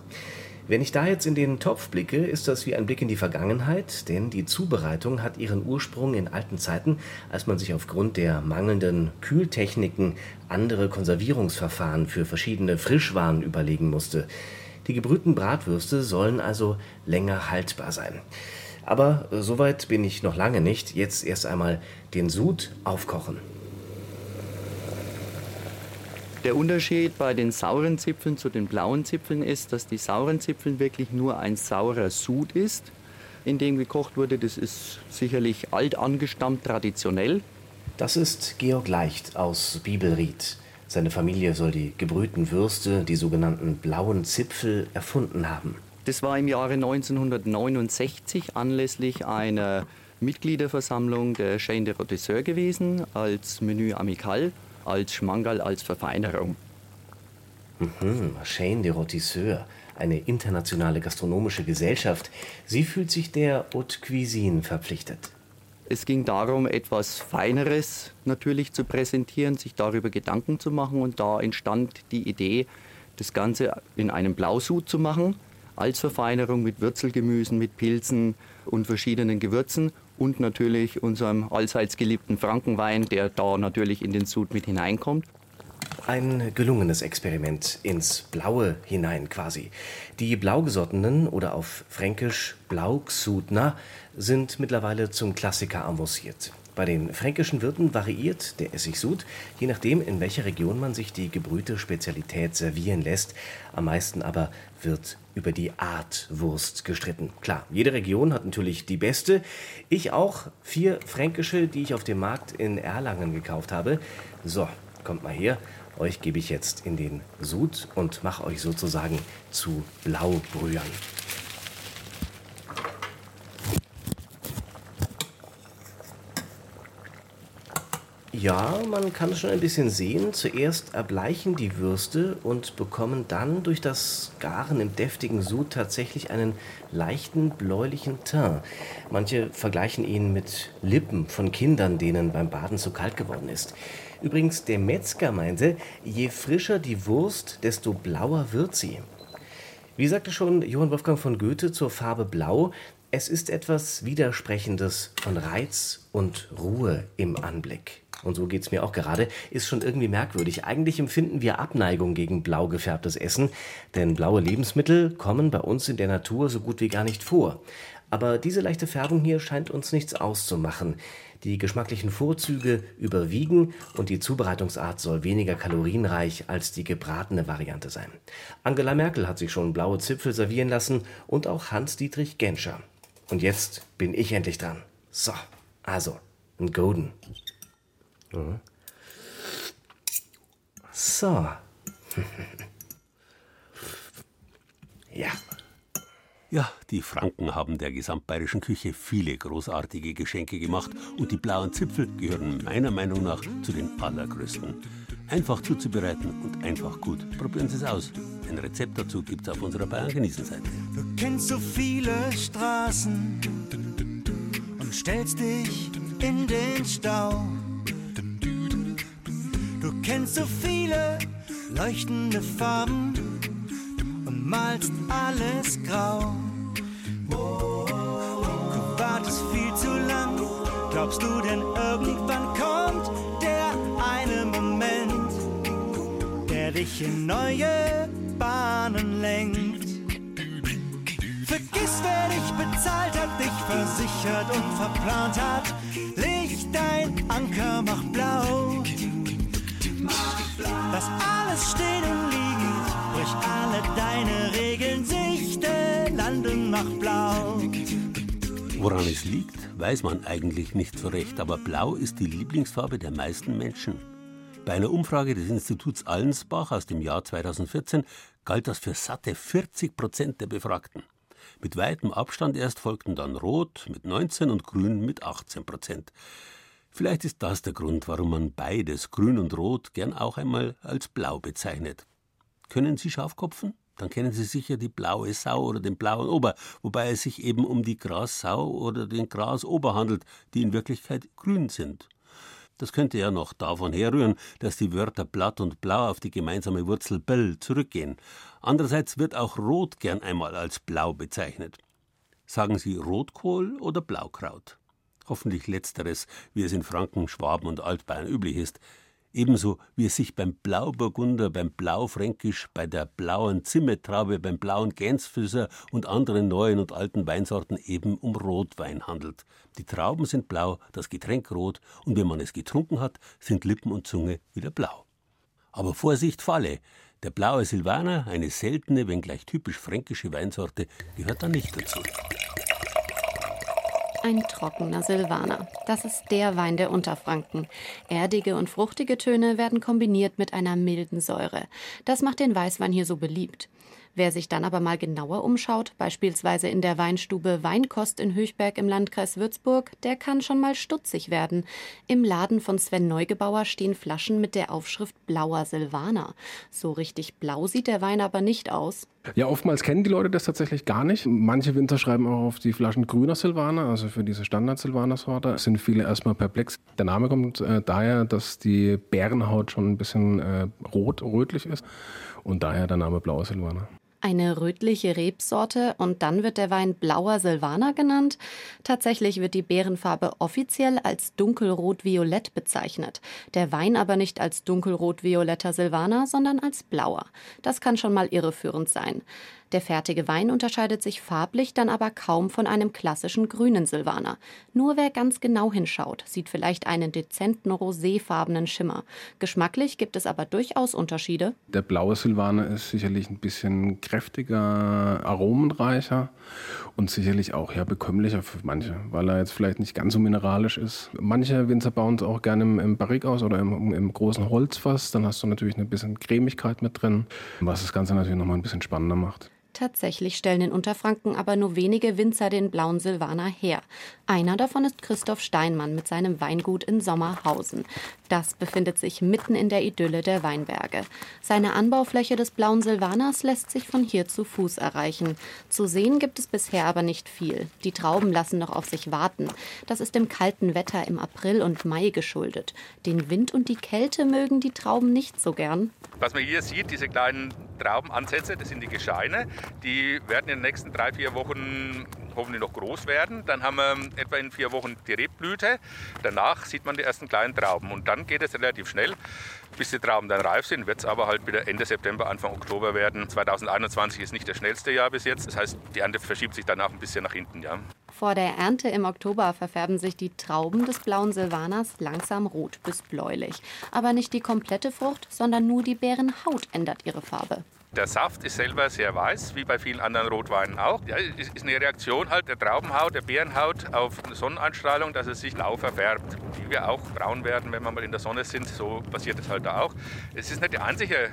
Wenn ich da jetzt in den Topf blicke, ist das wie ein Blick in die Vergangenheit, denn die Zubereitung hat ihren Ursprung in alten Zeiten, als man sich aufgrund der mangelnden Kühltechniken andere Konservierungsverfahren für verschiedene Frischwaren überlegen musste. Die gebrühten Bratwürste sollen also länger haltbar sein. Aber soweit bin ich noch lange nicht. Jetzt erst einmal den Sud aufkochen. Der Unterschied bei den sauren Zipfeln zu den blauen Zipfeln ist, dass die sauren Zipfeln wirklich nur ein saurer Sud ist, in dem gekocht wurde. Das ist sicherlich alt angestammt, traditionell. Das ist Georg Leicht aus Bibelried. Seine Familie soll die gebrühten Würste, die sogenannten blauen Zipfel, erfunden haben. Das war im Jahre 1969 anlässlich einer Mitgliederversammlung der Chaîne de Rotisseur gewesen als Menü amical als Schmangal, als Verfeinerung. Mhm, Chaîne de Rotisseur, eine internationale gastronomische Gesellschaft. Sie fühlt sich der Haute Cuisine verpflichtet. Es ging darum, etwas Feineres natürlich zu präsentieren, sich darüber Gedanken zu machen und da entstand die Idee, das Ganze in einem Blausud zu machen, als Verfeinerung mit Würzelgemüsen, mit Pilzen und verschiedenen Gewürzen und natürlich unserem allseits geliebten Frankenwein, der da natürlich in den Sud mit hineinkommt. Ein gelungenes Experiment ins Blaue hinein quasi. Die Blaugesottenen oder auf Fränkisch Blaugsudner sind mittlerweile zum Klassiker avanciert. Bei den fränkischen Wirten variiert der Essigsud, je nachdem, in welcher Region man sich die gebrühte Spezialität servieren lässt. Am meisten aber wird über die Art Wurst gestritten. Klar, jede Region hat natürlich die beste. Ich auch. Vier fränkische, die ich auf dem Markt in Erlangen gekauft habe. So, kommt mal her. Euch gebe ich jetzt in den Sud und mache euch sozusagen zu Blaubrühern. Ja, man kann es schon ein bisschen sehen. Zuerst erbleichen die Würste und bekommen dann durch das Garen im deftigen Sud tatsächlich einen leichten bläulichen Teint. Manche vergleichen ihn mit Lippen von Kindern, denen beim Baden zu kalt geworden ist. Übrigens, der Metzger meinte, je frischer die Wurst, desto blauer wird sie. Wie sagte schon Johann Wolfgang von Goethe zur Farbe Blau, es ist etwas Widersprechendes von Reiz und Ruhe im Anblick und so geht es mir auch gerade, ist schon irgendwie merkwürdig. Eigentlich empfinden wir Abneigung gegen blau gefärbtes Essen, denn blaue Lebensmittel kommen bei uns in der Natur so gut wie gar nicht vor. Aber diese leichte Färbung hier scheint uns nichts auszumachen. Die geschmacklichen Vorzüge überwiegen und die Zubereitungsart soll weniger kalorienreich als die gebratene Variante sein. Angela Merkel hat sich schon blaue Zipfel servieren lassen und auch Hans-Dietrich Genscher. Und jetzt bin ich endlich dran. So, also, ein Golden. Mhm. So. ja. Ja, die Franken haben der gesamtbayerischen Küche viele großartige Geschenke gemacht und die blauen Zipfel gehören meiner Meinung nach zu den allergrößten. Einfach zuzubereiten und einfach gut. Probieren Sie es aus. Ein Rezept dazu gibt es auf unserer Bayern genießen Seite. Du kennst so viele Straßen und stellst dich in den Stau. Du kennst so viele leuchtende Farben und malst alles grau. Du wartest viel zu lang, glaubst du denn irgendwann kommt der eine Moment, der dich in neue Bahnen lenkt? Vergiss, wer dich bezahlt hat, dich versichert und verplant hat. Woran es liegt, weiß man eigentlich nicht so recht, aber blau ist die Lieblingsfarbe der meisten Menschen. Bei einer Umfrage des Instituts Allensbach aus dem Jahr 2014 galt das für satte 40 Prozent der Befragten. Mit weitem Abstand erst folgten dann Rot mit 19 und Grün mit 18 Prozent. Vielleicht ist das der Grund, warum man beides, Grün und Rot, gern auch einmal als Blau bezeichnet. Können Sie Schafkopfen? Dann kennen Sie sicher die blaue Sau oder den blauen Ober, wobei es sich eben um die Grassau oder den Grasober handelt, die in Wirklichkeit grün sind. Das könnte ja noch davon herrühren, dass die Wörter blatt und blau auf die gemeinsame Wurzel bell zurückgehen. Andererseits wird auch Rot gern einmal als blau bezeichnet. Sagen Sie Rotkohl oder Blaukraut? hoffentlich letzteres, wie es in Franken, Schwaben und Altbayern üblich ist, ebenso wie es sich beim Blauburgunder, beim Blaufränkisch, bei der blauen Zimmetraube, beim blauen Gänsfüßer und anderen neuen und alten Weinsorten eben um Rotwein handelt. Die Trauben sind blau, das Getränk rot, und wenn man es getrunken hat, sind Lippen und Zunge wieder blau. Aber Vorsicht, Falle! Der blaue Silvaner, eine seltene, wenngleich typisch fränkische Weinsorte, gehört da nicht dazu. Ein trockener Silvaner. Das ist der Wein der Unterfranken. Erdige und fruchtige Töne werden kombiniert mit einer milden Säure. Das macht den Weißwein hier so beliebt. Wer sich dann aber mal genauer umschaut, beispielsweise in der Weinstube Weinkost in Höchberg im Landkreis Würzburg, der kann schon mal stutzig werden. Im Laden von Sven Neugebauer stehen Flaschen mit der Aufschrift Blauer Silvaner. So richtig blau sieht der Wein aber nicht aus. Ja, oftmals kennen die Leute das tatsächlich gar nicht. Manche Winzer schreiben auch auf die Flaschen grüner Silvaner, also für diese Standard-Silvaner-Sorte, sind viele erstmal perplex. Der Name kommt äh, daher, dass die Bärenhaut schon ein bisschen äh, rot, rötlich ist und daher der Name Blauer Silvaner eine rötliche Rebsorte und dann wird der Wein Blauer Silvaner genannt. Tatsächlich wird die Beerenfarbe offiziell als dunkelrot-violett bezeichnet, der Wein aber nicht als dunkelrot-violetter Silvaner, sondern als blauer. Das kann schon mal irreführend sein. Der fertige Wein unterscheidet sich farblich dann aber kaum von einem klassischen grünen Silvaner. Nur wer ganz genau hinschaut, sieht vielleicht einen dezenten roséfarbenen Schimmer. Geschmacklich gibt es aber durchaus Unterschiede. Der blaue Silvaner ist sicherlich ein bisschen kräftiger, aromenreicher und sicherlich auch ja, bekömmlicher für manche, weil er jetzt vielleicht nicht ganz so mineralisch ist. Manche Winzer bauen es auch gerne im, im Barrik aus oder im, im großen Holzfass. Dann hast du natürlich ein bisschen Cremigkeit mit drin, was das Ganze natürlich nochmal ein bisschen spannender macht. Tatsächlich stellen in Unterfranken aber nur wenige Winzer den blauen Silvaner her. Einer davon ist Christoph Steinmann mit seinem Weingut in Sommerhausen. Das befindet sich mitten in der Idylle der Weinberge. Seine Anbaufläche des blauen Silvaners lässt sich von hier zu Fuß erreichen. Zu sehen gibt es bisher aber nicht viel. Die Trauben lassen noch auf sich warten. Das ist dem kalten Wetter im April und Mai geschuldet. Den Wind und die Kälte mögen die Trauben nicht so gern. Was man hier sieht, diese kleinen Traubenansätze, das sind die Gescheine. Die werden in den nächsten drei, vier Wochen hoffentlich noch groß werden. Dann haben wir etwa in vier Wochen die Rebblüte. Danach sieht man die ersten kleinen Trauben. Und dann geht es relativ schnell. Bis die Trauben dann reif sind, wird es aber halt wieder Ende September, Anfang Oktober werden. 2021 ist nicht das schnellste Jahr bis jetzt. Das heißt, die Ernte verschiebt sich danach ein bisschen nach hinten. Ja. Vor der Ernte im Oktober verfärben sich die Trauben des blauen Silvaners langsam rot bis bläulich. Aber nicht die komplette Frucht, sondern nur die Beerenhaut ändert ihre Farbe. Der Saft ist selber sehr weiß, wie bei vielen anderen Rotweinen auch. Ja, es ist eine Reaktion halt der Traubenhaut, der Beerenhaut auf Sonneneinstrahlung, dass es sich blau verfärbt. Wie wir auch braun werden, wenn wir mal in der Sonne sind, so passiert es halt da auch. Es ist nicht die einzige äh,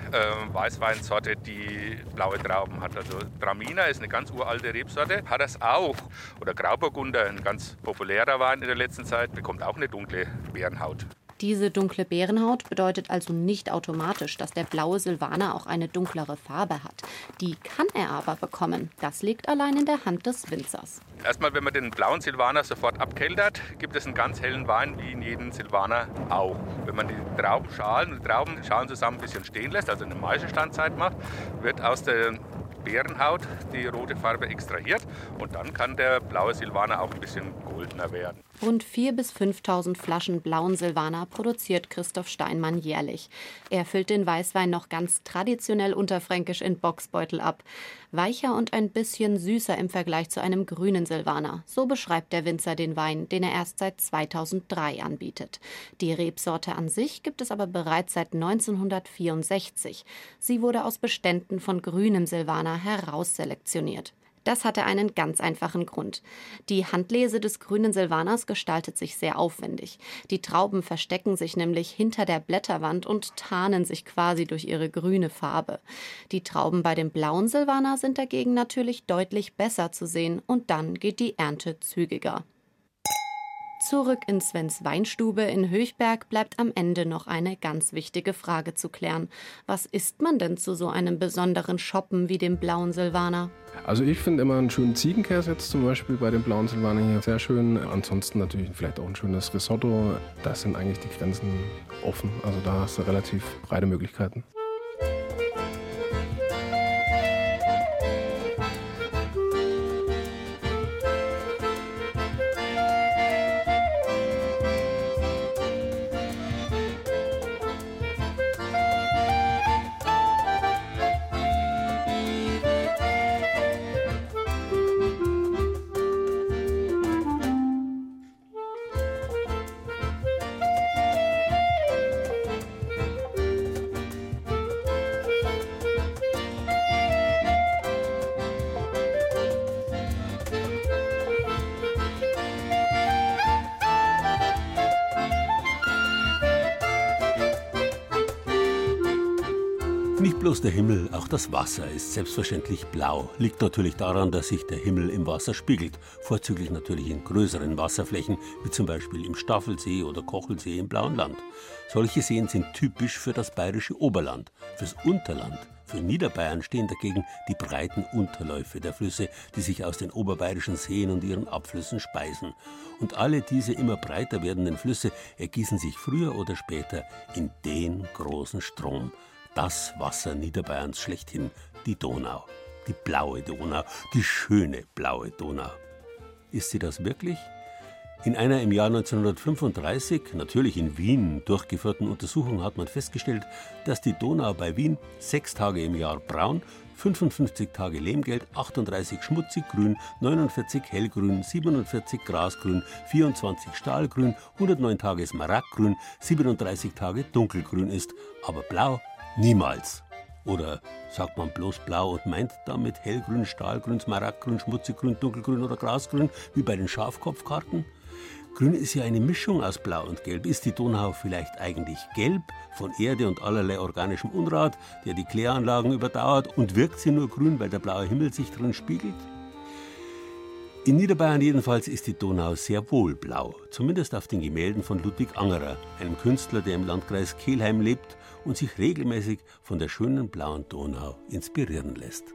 Weißweinsorte, die blaue Trauben hat. Also Traminer ist eine ganz uralte Rebsorte, hat das auch. Oder Grauburgunder, ein ganz populärer Wein in der letzten Zeit, bekommt auch eine dunkle Beerenhaut. Diese dunkle Bärenhaut bedeutet also nicht automatisch, dass der blaue Silvaner auch eine dunklere Farbe hat. Die kann er aber bekommen. Das liegt allein in der Hand des Winzers. Erstmal, wenn man den blauen Silvaner sofort abkeltert, gibt es einen ganz hellen Wein, wie in jedem Silvaner auch. Wenn man die Traubenschalen die Traubenschalen zusammen ein bisschen stehen lässt, also eine Maischestandzeit macht, wird aus der Bärenhaut die rote Farbe extrahiert und dann kann der blaue Silvaner auch ein bisschen goldener werden. Rund 4.000 bis 5.000 Flaschen blauen Silvaner produziert Christoph Steinmann jährlich. Er füllt den Weißwein noch ganz traditionell unterfränkisch in Boxbeutel ab. Weicher und ein bisschen süßer im Vergleich zu einem grünen Silvaner. So beschreibt der Winzer den Wein, den er erst seit 2003 anbietet. Die Rebsorte an sich gibt es aber bereits seit 1964. Sie wurde aus Beständen von grünem Silvaner herausselektioniert. Das hatte einen ganz einfachen Grund. Die Handlese des grünen Silvaners gestaltet sich sehr aufwendig. Die Trauben verstecken sich nämlich hinter der Blätterwand und tarnen sich quasi durch ihre grüne Farbe. Die Trauben bei dem blauen Silvaner sind dagegen natürlich deutlich besser zu sehen und dann geht die Ernte zügiger. Zurück in Svens Weinstube in Höchberg bleibt am Ende noch eine ganz wichtige Frage zu klären. Was isst man denn zu so einem besonderen Shoppen wie dem blauen Silvaner? Also ich finde immer einen schönen Ziegenkäse jetzt zum Beispiel bei dem blauen Silvaner hier sehr schön. Ansonsten natürlich vielleicht auch ein schönes Risotto. Da sind eigentlich die Grenzen offen. Also da hast du relativ breite Möglichkeiten. Nicht bloß der Himmel, auch das Wasser ist selbstverständlich blau. Liegt natürlich daran, dass sich der Himmel im Wasser spiegelt. Vorzüglich natürlich in größeren Wasserflächen, wie zum Beispiel im Staffelsee oder Kochelsee im Blauen Land. Solche Seen sind typisch für das bayerische Oberland. Fürs Unterland, für Niederbayern stehen dagegen die breiten Unterläufe der Flüsse, die sich aus den oberbayerischen Seen und ihren Abflüssen speisen. Und alle diese immer breiter werdenden Flüsse ergießen sich früher oder später in den großen Strom das Wasser Niederbayerns schlechthin, die Donau, die blaue Donau, die schöne blaue Donau. Ist sie das wirklich? In einer im Jahr 1935, natürlich in Wien, durchgeführten Untersuchung hat man festgestellt, dass die Donau bei Wien sechs Tage im Jahr braun, 55 Tage Lehmgelb, 38 schmutzig grün, 49 hellgrün, 47 grasgrün, 24 stahlgrün, 109 Tage smaragdgrün, 37 Tage dunkelgrün ist, aber blau Niemals. Oder sagt man bloß blau und meint damit hellgrün, stahlgrün, smaragdgrün, schmutziggrün, dunkelgrün oder grasgrün, wie bei den Schafkopfkarten? Grün ist ja eine Mischung aus Blau und Gelb. Ist die Donau vielleicht eigentlich gelb von Erde und allerlei organischem Unrat, der die Kläranlagen überdauert und wirkt sie nur grün, weil der blaue Himmel sich drin spiegelt? In Niederbayern jedenfalls ist die Donau sehr wohl blau, zumindest auf den Gemälden von Ludwig Angerer, einem Künstler, der im Landkreis Kelheim lebt und sich regelmäßig von der schönen blauen Donau inspirieren lässt.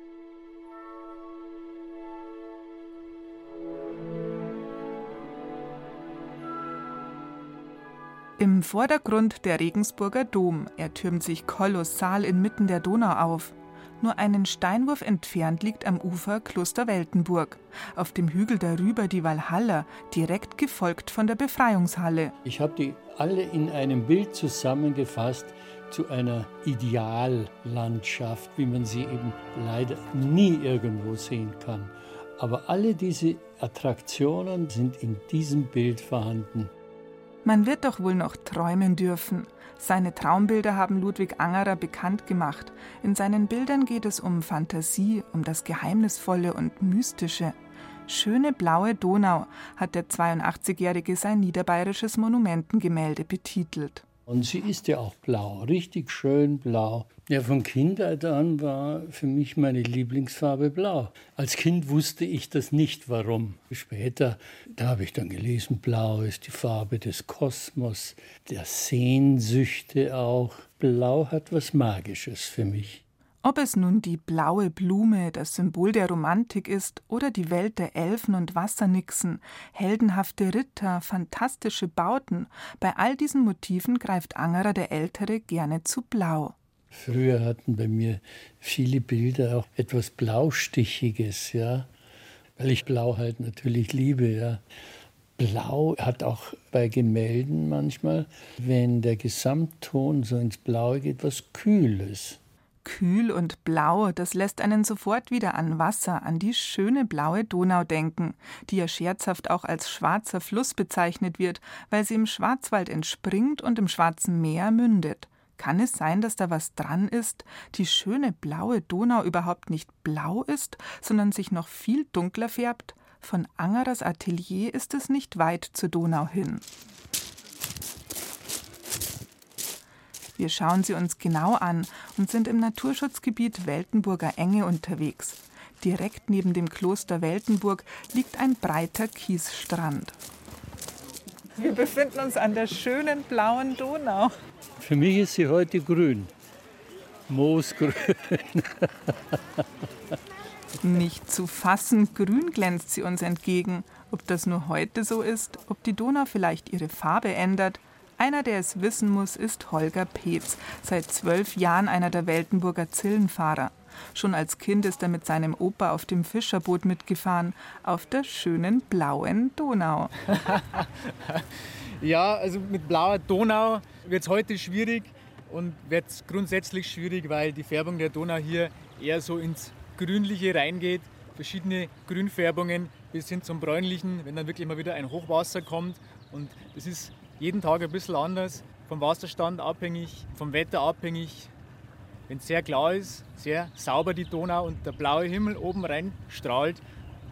Im Vordergrund der Regensburger Dom. Er türmt sich kolossal inmitten der Donau auf. Nur einen Steinwurf entfernt liegt am Ufer Kloster Weltenburg. Auf dem Hügel darüber die Walhalla, direkt gefolgt von der Befreiungshalle. Ich habe die alle in einem Bild zusammengefasst, zu einer Ideallandschaft, wie man sie eben leider nie irgendwo sehen kann. Aber alle diese Attraktionen sind in diesem Bild vorhanden. Man wird doch wohl noch träumen dürfen. Seine Traumbilder haben Ludwig Angerer bekannt gemacht. In seinen Bildern geht es um Fantasie, um das Geheimnisvolle und Mystische. Schöne blaue Donau hat der 82-Jährige sein niederbayerisches Monumentengemälde betitelt. Und sie ist ja auch blau, richtig schön blau. Ja, von Kindheit an war für mich meine Lieblingsfarbe blau. Als Kind wusste ich das nicht, warum. Später, da habe ich dann gelesen, blau ist die Farbe des Kosmos, der Sehnsüchte auch. Blau hat was Magisches für mich. Ob es nun die blaue Blume, das Symbol der Romantik ist, oder die Welt der Elfen und Wassernixen, heldenhafte Ritter, fantastische Bauten, bei all diesen Motiven greift Angerer der Ältere gerne zu Blau. Früher hatten bei mir viele Bilder auch etwas Blaustichiges, ja, weil ich Blau halt natürlich liebe, ja. Blau hat auch bei Gemälden manchmal, wenn der Gesamtton so ins Blaue geht, was Kühles. Kühl und blau, das lässt einen sofort wieder an Wasser, an die schöne blaue Donau denken, die ja scherzhaft auch als schwarzer Fluss bezeichnet wird, weil sie im Schwarzwald entspringt und im Schwarzen Meer mündet. Kann es sein, dass da was dran ist, die schöne blaue Donau überhaupt nicht blau ist, sondern sich noch viel dunkler färbt? Von Angerers Atelier ist es nicht weit zur Donau hin. Wir schauen sie uns genau an und sind im Naturschutzgebiet Weltenburger Enge unterwegs. Direkt neben dem Kloster Weltenburg liegt ein breiter Kiesstrand. Wir befinden uns an der schönen blauen Donau. Für mich ist sie heute grün. Moosgrün. Nicht zu fassen, grün glänzt sie uns entgegen. Ob das nur heute so ist, ob die Donau vielleicht ihre Farbe ändert, einer, der es wissen muss, ist Holger Peetz, seit zwölf Jahren einer der Weltenburger Zillenfahrer. Schon als Kind ist er mit seinem Opa auf dem Fischerboot mitgefahren, auf der schönen blauen Donau. ja, also mit blauer Donau wird es heute schwierig und wird es grundsätzlich schwierig, weil die Färbung der Donau hier eher so ins Grünliche reingeht. Verschiedene Grünfärbungen bis hin zum Bräunlichen, wenn dann wirklich mal wieder ein Hochwasser kommt. Und das ist jeden Tag ein bisschen anders, vom Wasserstand abhängig, vom Wetter abhängig. Wenn es sehr klar ist, sehr sauber die Donau und der blaue Himmel oben rein strahlt,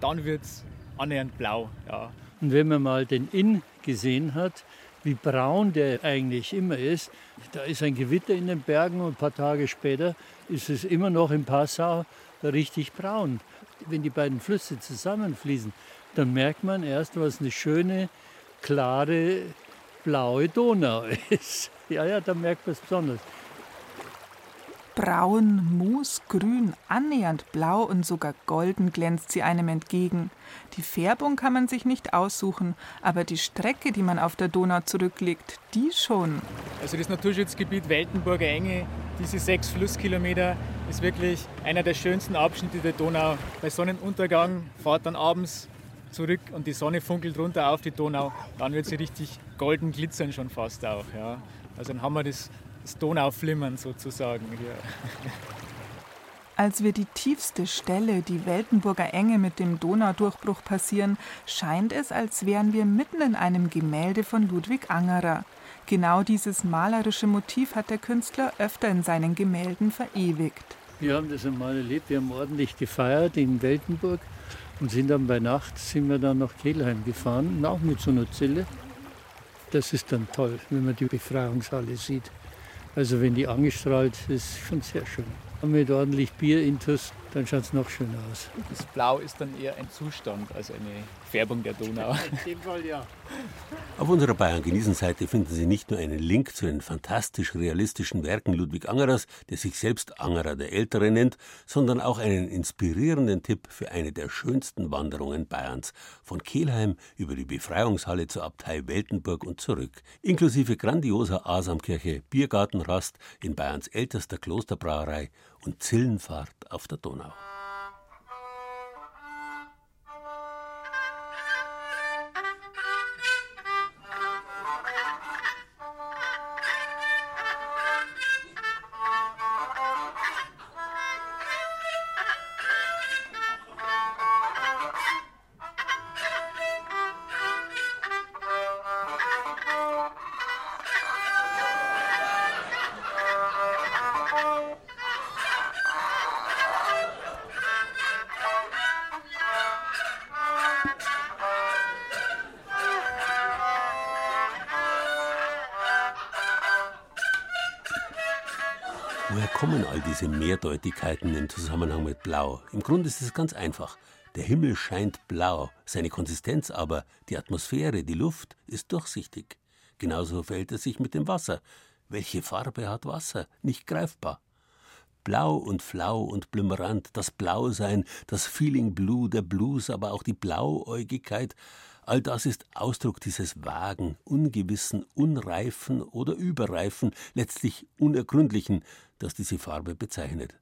dann wird es annähernd blau. Ja. Und wenn man mal den Inn gesehen hat, wie braun der eigentlich immer ist, da ist ein Gewitter in den Bergen und ein paar Tage später ist es immer noch in Passau richtig braun. Wenn die beiden Flüsse zusammenfließen, dann merkt man erst, was eine schöne, klare blaue Donau ist. Ja, ja, da merkt man es besonders. Braun, moosgrün, annähernd blau und sogar golden glänzt sie einem entgegen. Die Färbung kann man sich nicht aussuchen, aber die Strecke, die man auf der Donau zurücklegt, die schon. Also das Naturschutzgebiet Weltenburger Enge, diese sechs Flusskilometer, ist wirklich einer der schönsten Abschnitte der Donau. Bei Sonnenuntergang fahrt dann abends zurück und die Sonne funkelt runter auf die Donau, dann wird sie richtig golden glitzern schon fast auch. Ja. Also dann haben wir das, das Donauflimmern sozusagen hier. Als wir die tiefste Stelle, die Weltenburger Enge mit dem Donaudurchbruch passieren, scheint es, als wären wir mitten in einem Gemälde von Ludwig Angerer. Genau dieses malerische Motiv hat der Künstler öfter in seinen Gemälden verewigt. Wir haben das einmal erlebt, wir haben ordentlich gefeiert in Weltenburg und sind dann bei Nacht sind wir dann nach Kelheim gefahren, auch mit so einer Zelle. Das ist dann toll, wenn man die Befreiungshalle sieht. Also wenn die angestrahlt ist, schon sehr schön. Mit ordentlich Bier intus, dann schaut es noch schöner aus. Das Blau ist dann eher ein Zustand als eine Färbung der Donau. In dem Fall ja. Auf unserer Bayern genießen Seite finden Sie nicht nur einen Link zu den fantastisch realistischen Werken Ludwig Angerers, der sich selbst Angerer der Ältere nennt, sondern auch einen inspirierenden Tipp für eine der schönsten Wanderungen Bayerns, von Kelheim über die Befreiungshalle zur Abtei Weltenburg und zurück, inklusive grandioser Asamkirche, Biergartenrast in Bayerns ältester Klosterbrauerei und Zillenfahrt auf der Donau. Diese Mehrdeutigkeiten im Zusammenhang mit Blau? Im Grunde ist es ganz einfach. Der Himmel scheint blau, seine Konsistenz aber, die Atmosphäre, die Luft, ist durchsichtig. Genauso verhält es sich mit dem Wasser. Welche Farbe hat Wasser? Nicht greifbar. Blau und Flau und Blümerant, das Blausein, das Feeling Blue, der Blues, aber auch die Blauäugigkeit, all das ist Ausdruck dieses vagen, ungewissen, unreifen oder überreifen, letztlich unergründlichen, das diese Farbe bezeichnet.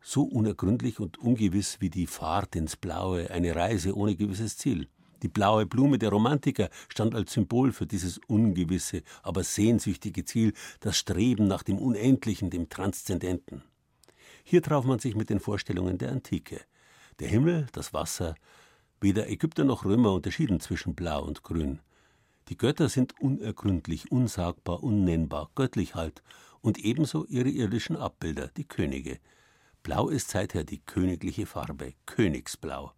So unergründlich und ungewiss wie die Fahrt ins Blaue, eine Reise ohne gewisses Ziel. Die blaue Blume der Romantiker stand als Symbol für dieses ungewisse, aber sehnsüchtige Ziel, das Streben nach dem Unendlichen, dem Transzendenten. Hier traf man sich mit den Vorstellungen der Antike. Der Himmel, das Wasser, weder Ägypter noch Römer unterschieden zwischen Blau und Grün. Die Götter sind unergründlich, unsagbar, unnennbar, göttlich halt, und ebenso ihre irdischen Abbilder, die Könige. Blau ist seither die königliche Farbe, Königsblau.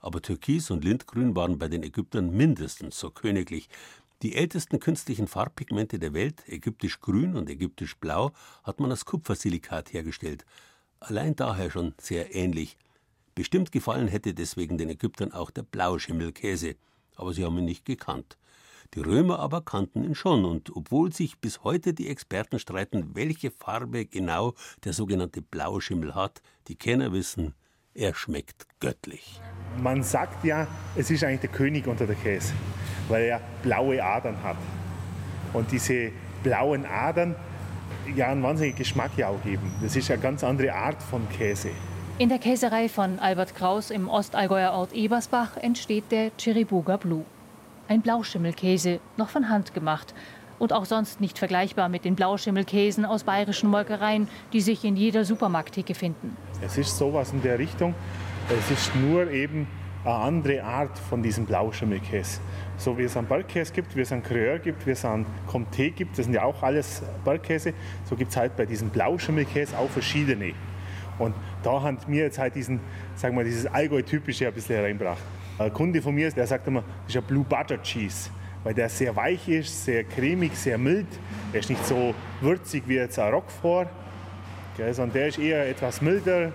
Aber Türkis und Lindgrün waren bei den Ägyptern mindestens so königlich. Die ältesten künstlichen Farbpigmente der Welt, ägyptisch grün und ägyptisch blau, hat man aus Kupfersilikat hergestellt. Allein daher schon sehr ähnlich. Bestimmt gefallen hätte deswegen den Ägyptern auch der Blauschimmelkäse, aber sie haben ihn nicht gekannt. Die Römer aber kannten ihn schon, und obwohl sich bis heute die Experten streiten, welche Farbe genau der sogenannte Blauschimmel hat, die Kenner wissen, er schmeckt göttlich. Man sagt ja, es ist eigentlich der König unter der Käse, weil er blaue Adern hat. Und diese blauen Adern ja einen wahnsinnigen Geschmack ja auch geben. Das ist eine ganz andere Art von Käse. In der Käserei von Albert Kraus im Ostallgäuer Ort Ebersbach entsteht der Chiriboga Blue. Ein Blauschimmelkäse, noch von Hand gemacht. Und auch sonst nicht vergleichbar mit den Blauschimmelkäsen aus bayerischen Molkereien, die sich in jeder Supermarkttheke finden. Es ist sowas in der Richtung. Es ist nur eben eine andere Art von diesem Blauschimmelkäse. So wie es einen Bergkäse gibt, wie es einen Creur gibt, wie es einen Comté gibt, das sind ja auch alles Bergkäse, so gibt es halt bei diesem Blauschimmelkäse auch verschiedene. Und da haben wir jetzt halt diesen, sagen wir, dieses Allgäu-typische ein bisschen reingebracht. Ein Kunde von mir, der sagt immer, das ist ein Blue Butter Cheese, weil der sehr weich ist, sehr cremig, sehr mild. Der ist nicht so würzig wie jetzt ein Roquefort, sondern der ist eher etwas milder.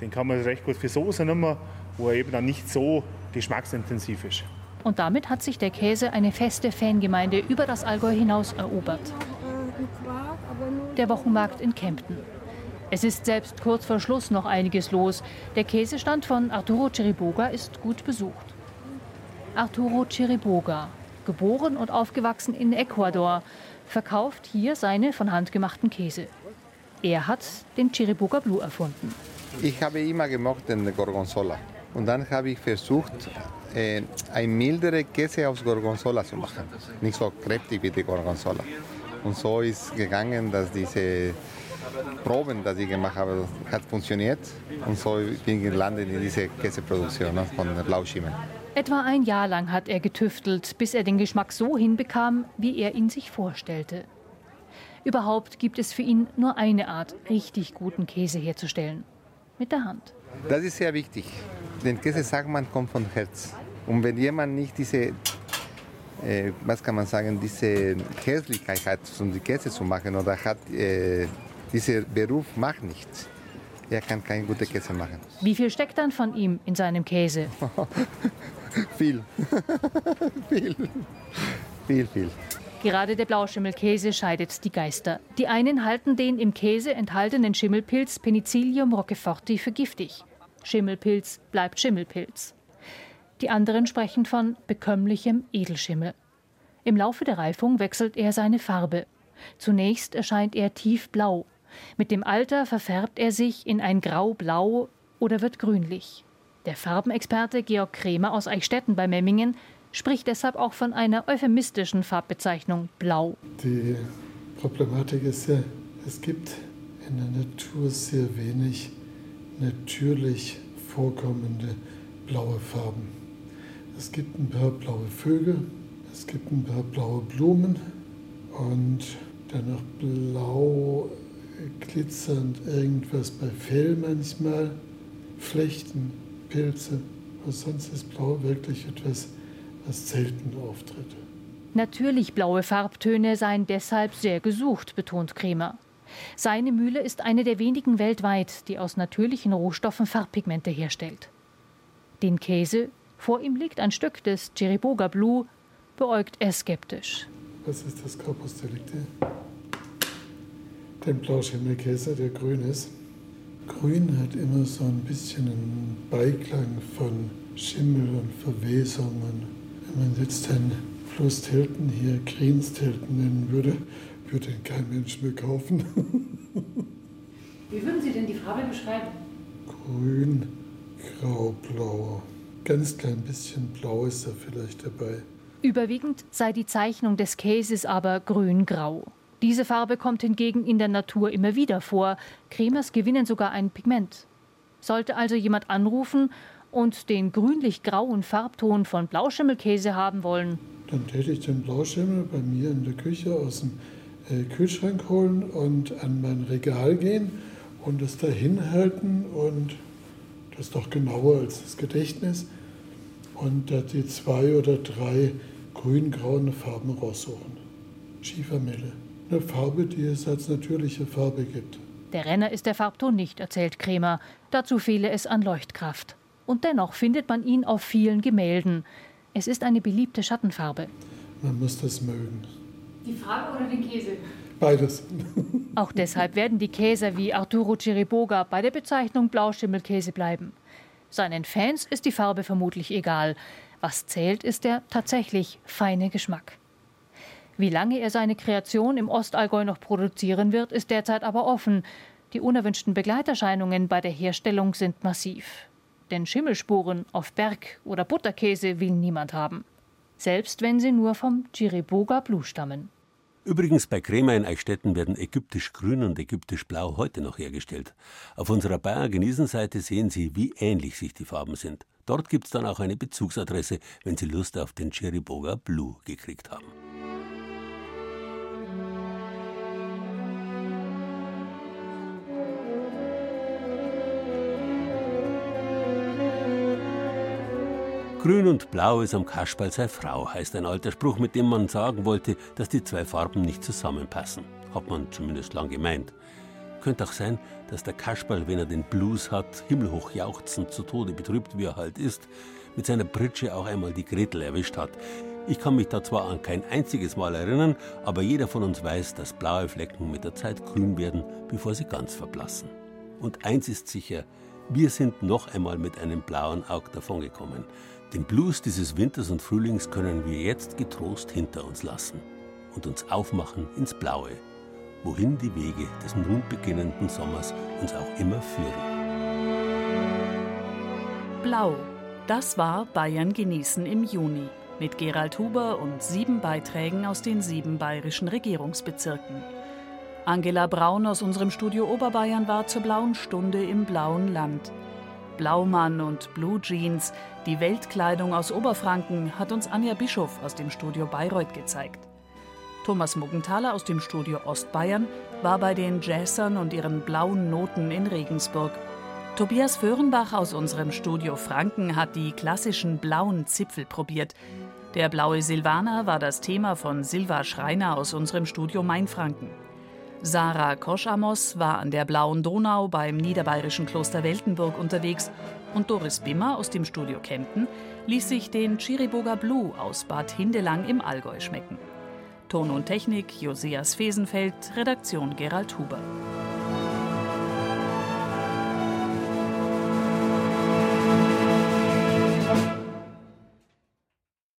Den kann man recht gut für Soße nehmen, wo er eben dann nicht so geschmacksintensiv ist. Und damit hat sich der Käse eine feste Fangemeinde über das Allgäu hinaus erobert. Der Wochenmarkt in Kempten. Es ist selbst kurz vor Schluss noch einiges los. Der Käsestand von Arturo Chiriboga ist gut besucht. Arturo Chiriboga, geboren und aufgewachsen in Ecuador, verkauft hier seine von Hand gemachten Käse. Er hat den Chiriboga Blue erfunden. Ich habe immer gemocht den Gorgonzola. Und dann habe ich versucht, äh, ein milderer Käse aus Gorgonzola zu machen. Nicht so kräftig wie die Gorgonzola. Und so ist gegangen, dass diese Proben, die ich gemacht habe, hat funktioniert. Und so bin ich gelandet in diese Käseproduktion ne, von Blauschimmel. Etwa ein Jahr lang hat er getüftelt, bis er den Geschmack so hinbekam, wie er ihn sich vorstellte. Überhaupt gibt es für ihn nur eine Art, richtig guten Käse herzustellen. Mit der Hand. Das ist sehr wichtig. Den Käse, sagt man, kommt vom Herz. Und wenn jemand nicht diese, äh, was kann man sagen, diese Herzlichkeit hat, um die Käse zu machen oder hat äh, dieser Beruf macht nichts. Er kann keinen guten Käse machen. Wie viel steckt dann von ihm in seinem Käse? viel. viel. Viel, viel. Gerade der Blauschimmelkäse scheidet die Geister. Die einen halten den im Käse enthaltenen Schimmelpilz Penicillium roqueforti für giftig. Schimmelpilz bleibt Schimmelpilz. Die anderen sprechen von bekömmlichem Edelschimmel. Im Laufe der Reifung wechselt er seine Farbe. Zunächst erscheint er tiefblau, mit dem Alter verfärbt er sich in ein Graublau oder wird grünlich. Der Farbenexperte Georg Kremer aus Eichstätten bei Memmingen spricht deshalb auch von einer euphemistischen Farbbezeichnung Blau. Die Problematik ist ja, es gibt in der Natur sehr wenig natürlich vorkommende blaue Farben. Es gibt ein paar blaue Vögel, es gibt ein paar blaue Blumen und dann noch blau glitzernd irgendwas bei Fell manchmal, Flechten, Pilze. Aber sonst ist Blau wirklich etwas, was selten auftritt. Natürlich blaue Farbtöne seien deshalb sehr gesucht, betont Kremer. Seine Mühle ist eine der wenigen weltweit, die aus natürlichen Rohstoffen Farbpigmente herstellt. Den Käse, vor ihm liegt ein Stück des Chiriboga Blue, beäugt er skeptisch. Was ist das Corpus Delicti? Den Blauschimmelkäse, der grün ist. Grün hat immer so ein bisschen einen Beiklang von Schimmel und Verwesungen. Wenn man jetzt den Fluss Tilton hier Greens Tilton nennen würde, würde ihn kein Mensch mehr kaufen. Wie würden Sie denn die Farbe beschreiben? Grün, grau, blau. Ganz klein bisschen blau ist da vielleicht dabei. Überwiegend sei die Zeichnung des Käses aber grün-grau. Diese Farbe kommt hingegen in der Natur immer wieder vor. Cremers gewinnen sogar ein Pigment. Sollte also jemand anrufen und den grünlich-grauen Farbton von Blauschimmelkäse haben wollen, dann täte ich den Blauschimmel bei mir in der Küche aus dem äh, Kühlschrank holen und an mein Regal gehen und es da hinhalten und das ist doch genauer als das Gedächtnis und da die zwei oder drei grün-graue Farben raussuchen. Schiefermelle. Eine Farbe, die es als natürliche Farbe gibt. Der Renner ist der Farbton nicht, erzählt Kremer. Dazu fehle es an Leuchtkraft. Und dennoch findet man ihn auf vielen Gemälden. Es ist eine beliebte Schattenfarbe. Man muss das mögen. Die Farbe oder den Käse? Beides. Auch deshalb werden die Käser wie Arturo Chiriboga bei der Bezeichnung Blauschimmelkäse bleiben. Seinen Fans ist die Farbe vermutlich egal. Was zählt, ist der tatsächlich feine Geschmack. Wie lange er seine Kreation im Ostallgäu noch produzieren wird, ist derzeit aber offen. Die unerwünschten Begleiterscheinungen bei der Herstellung sind massiv. Denn Schimmelspuren auf Berg- oder Butterkäse will niemand haben. Selbst wenn sie nur vom Chiriboga Blue stammen. Übrigens bei Crema in Eichstätten werden ägyptisch grün und ägyptisch blau heute noch hergestellt. Auf unserer Bayer Genießen-Seite sehen Sie, wie ähnlich sich die Farben sind. Dort gibt es dann auch eine Bezugsadresse, wenn Sie Lust auf den Chiriboga Blue gekriegt haben. Grün und Blau ist am Kasperl sei Frau, heißt ein alter Spruch, mit dem man sagen wollte, dass die zwei Farben nicht zusammenpassen. Hat man zumindest lang gemeint. Könnte auch sein, dass der Kasperl, wenn er den Blues hat, himmelhoch jauchzend, zu Tode betrübt, wie er halt ist, mit seiner Pritsche auch einmal die Gretel erwischt hat. Ich kann mich da zwar an kein einziges Mal erinnern, aber jeder von uns weiß, dass blaue Flecken mit der Zeit grün werden, bevor sie ganz verblassen. Und eins ist sicher, wir sind noch einmal mit einem blauen Auge davongekommen. Den Blues dieses Winters und Frühlings können wir jetzt getrost hinter uns lassen und uns aufmachen ins Blaue, wohin die Wege des nun beginnenden Sommers uns auch immer führen. Blau, das war Bayern genießen im Juni mit Gerald Huber und sieben Beiträgen aus den sieben bayerischen Regierungsbezirken. Angela Braun aus unserem Studio Oberbayern war zur blauen Stunde im blauen Land. Blaumann und Blue Jeans, die Weltkleidung aus Oberfranken, hat uns Anja Bischof aus dem Studio Bayreuth gezeigt. Thomas Muggenthaler aus dem Studio Ostbayern war bei den Jazzern und ihren blauen Noten in Regensburg. Tobias Föhrenbach aus unserem Studio Franken hat die klassischen blauen Zipfel probiert. Der blaue Silvaner war das Thema von Silva Schreiner aus unserem Studio Mainfranken. Sarah Koschamos war an der Blauen Donau beim niederbayerischen Kloster Weltenburg unterwegs und Doris Bimmer aus dem Studio Kempten ließ sich den Chiriboga Blue aus Bad Hindelang im Allgäu schmecken. Ton und Technik Josias Fesenfeld, Redaktion Gerald Huber.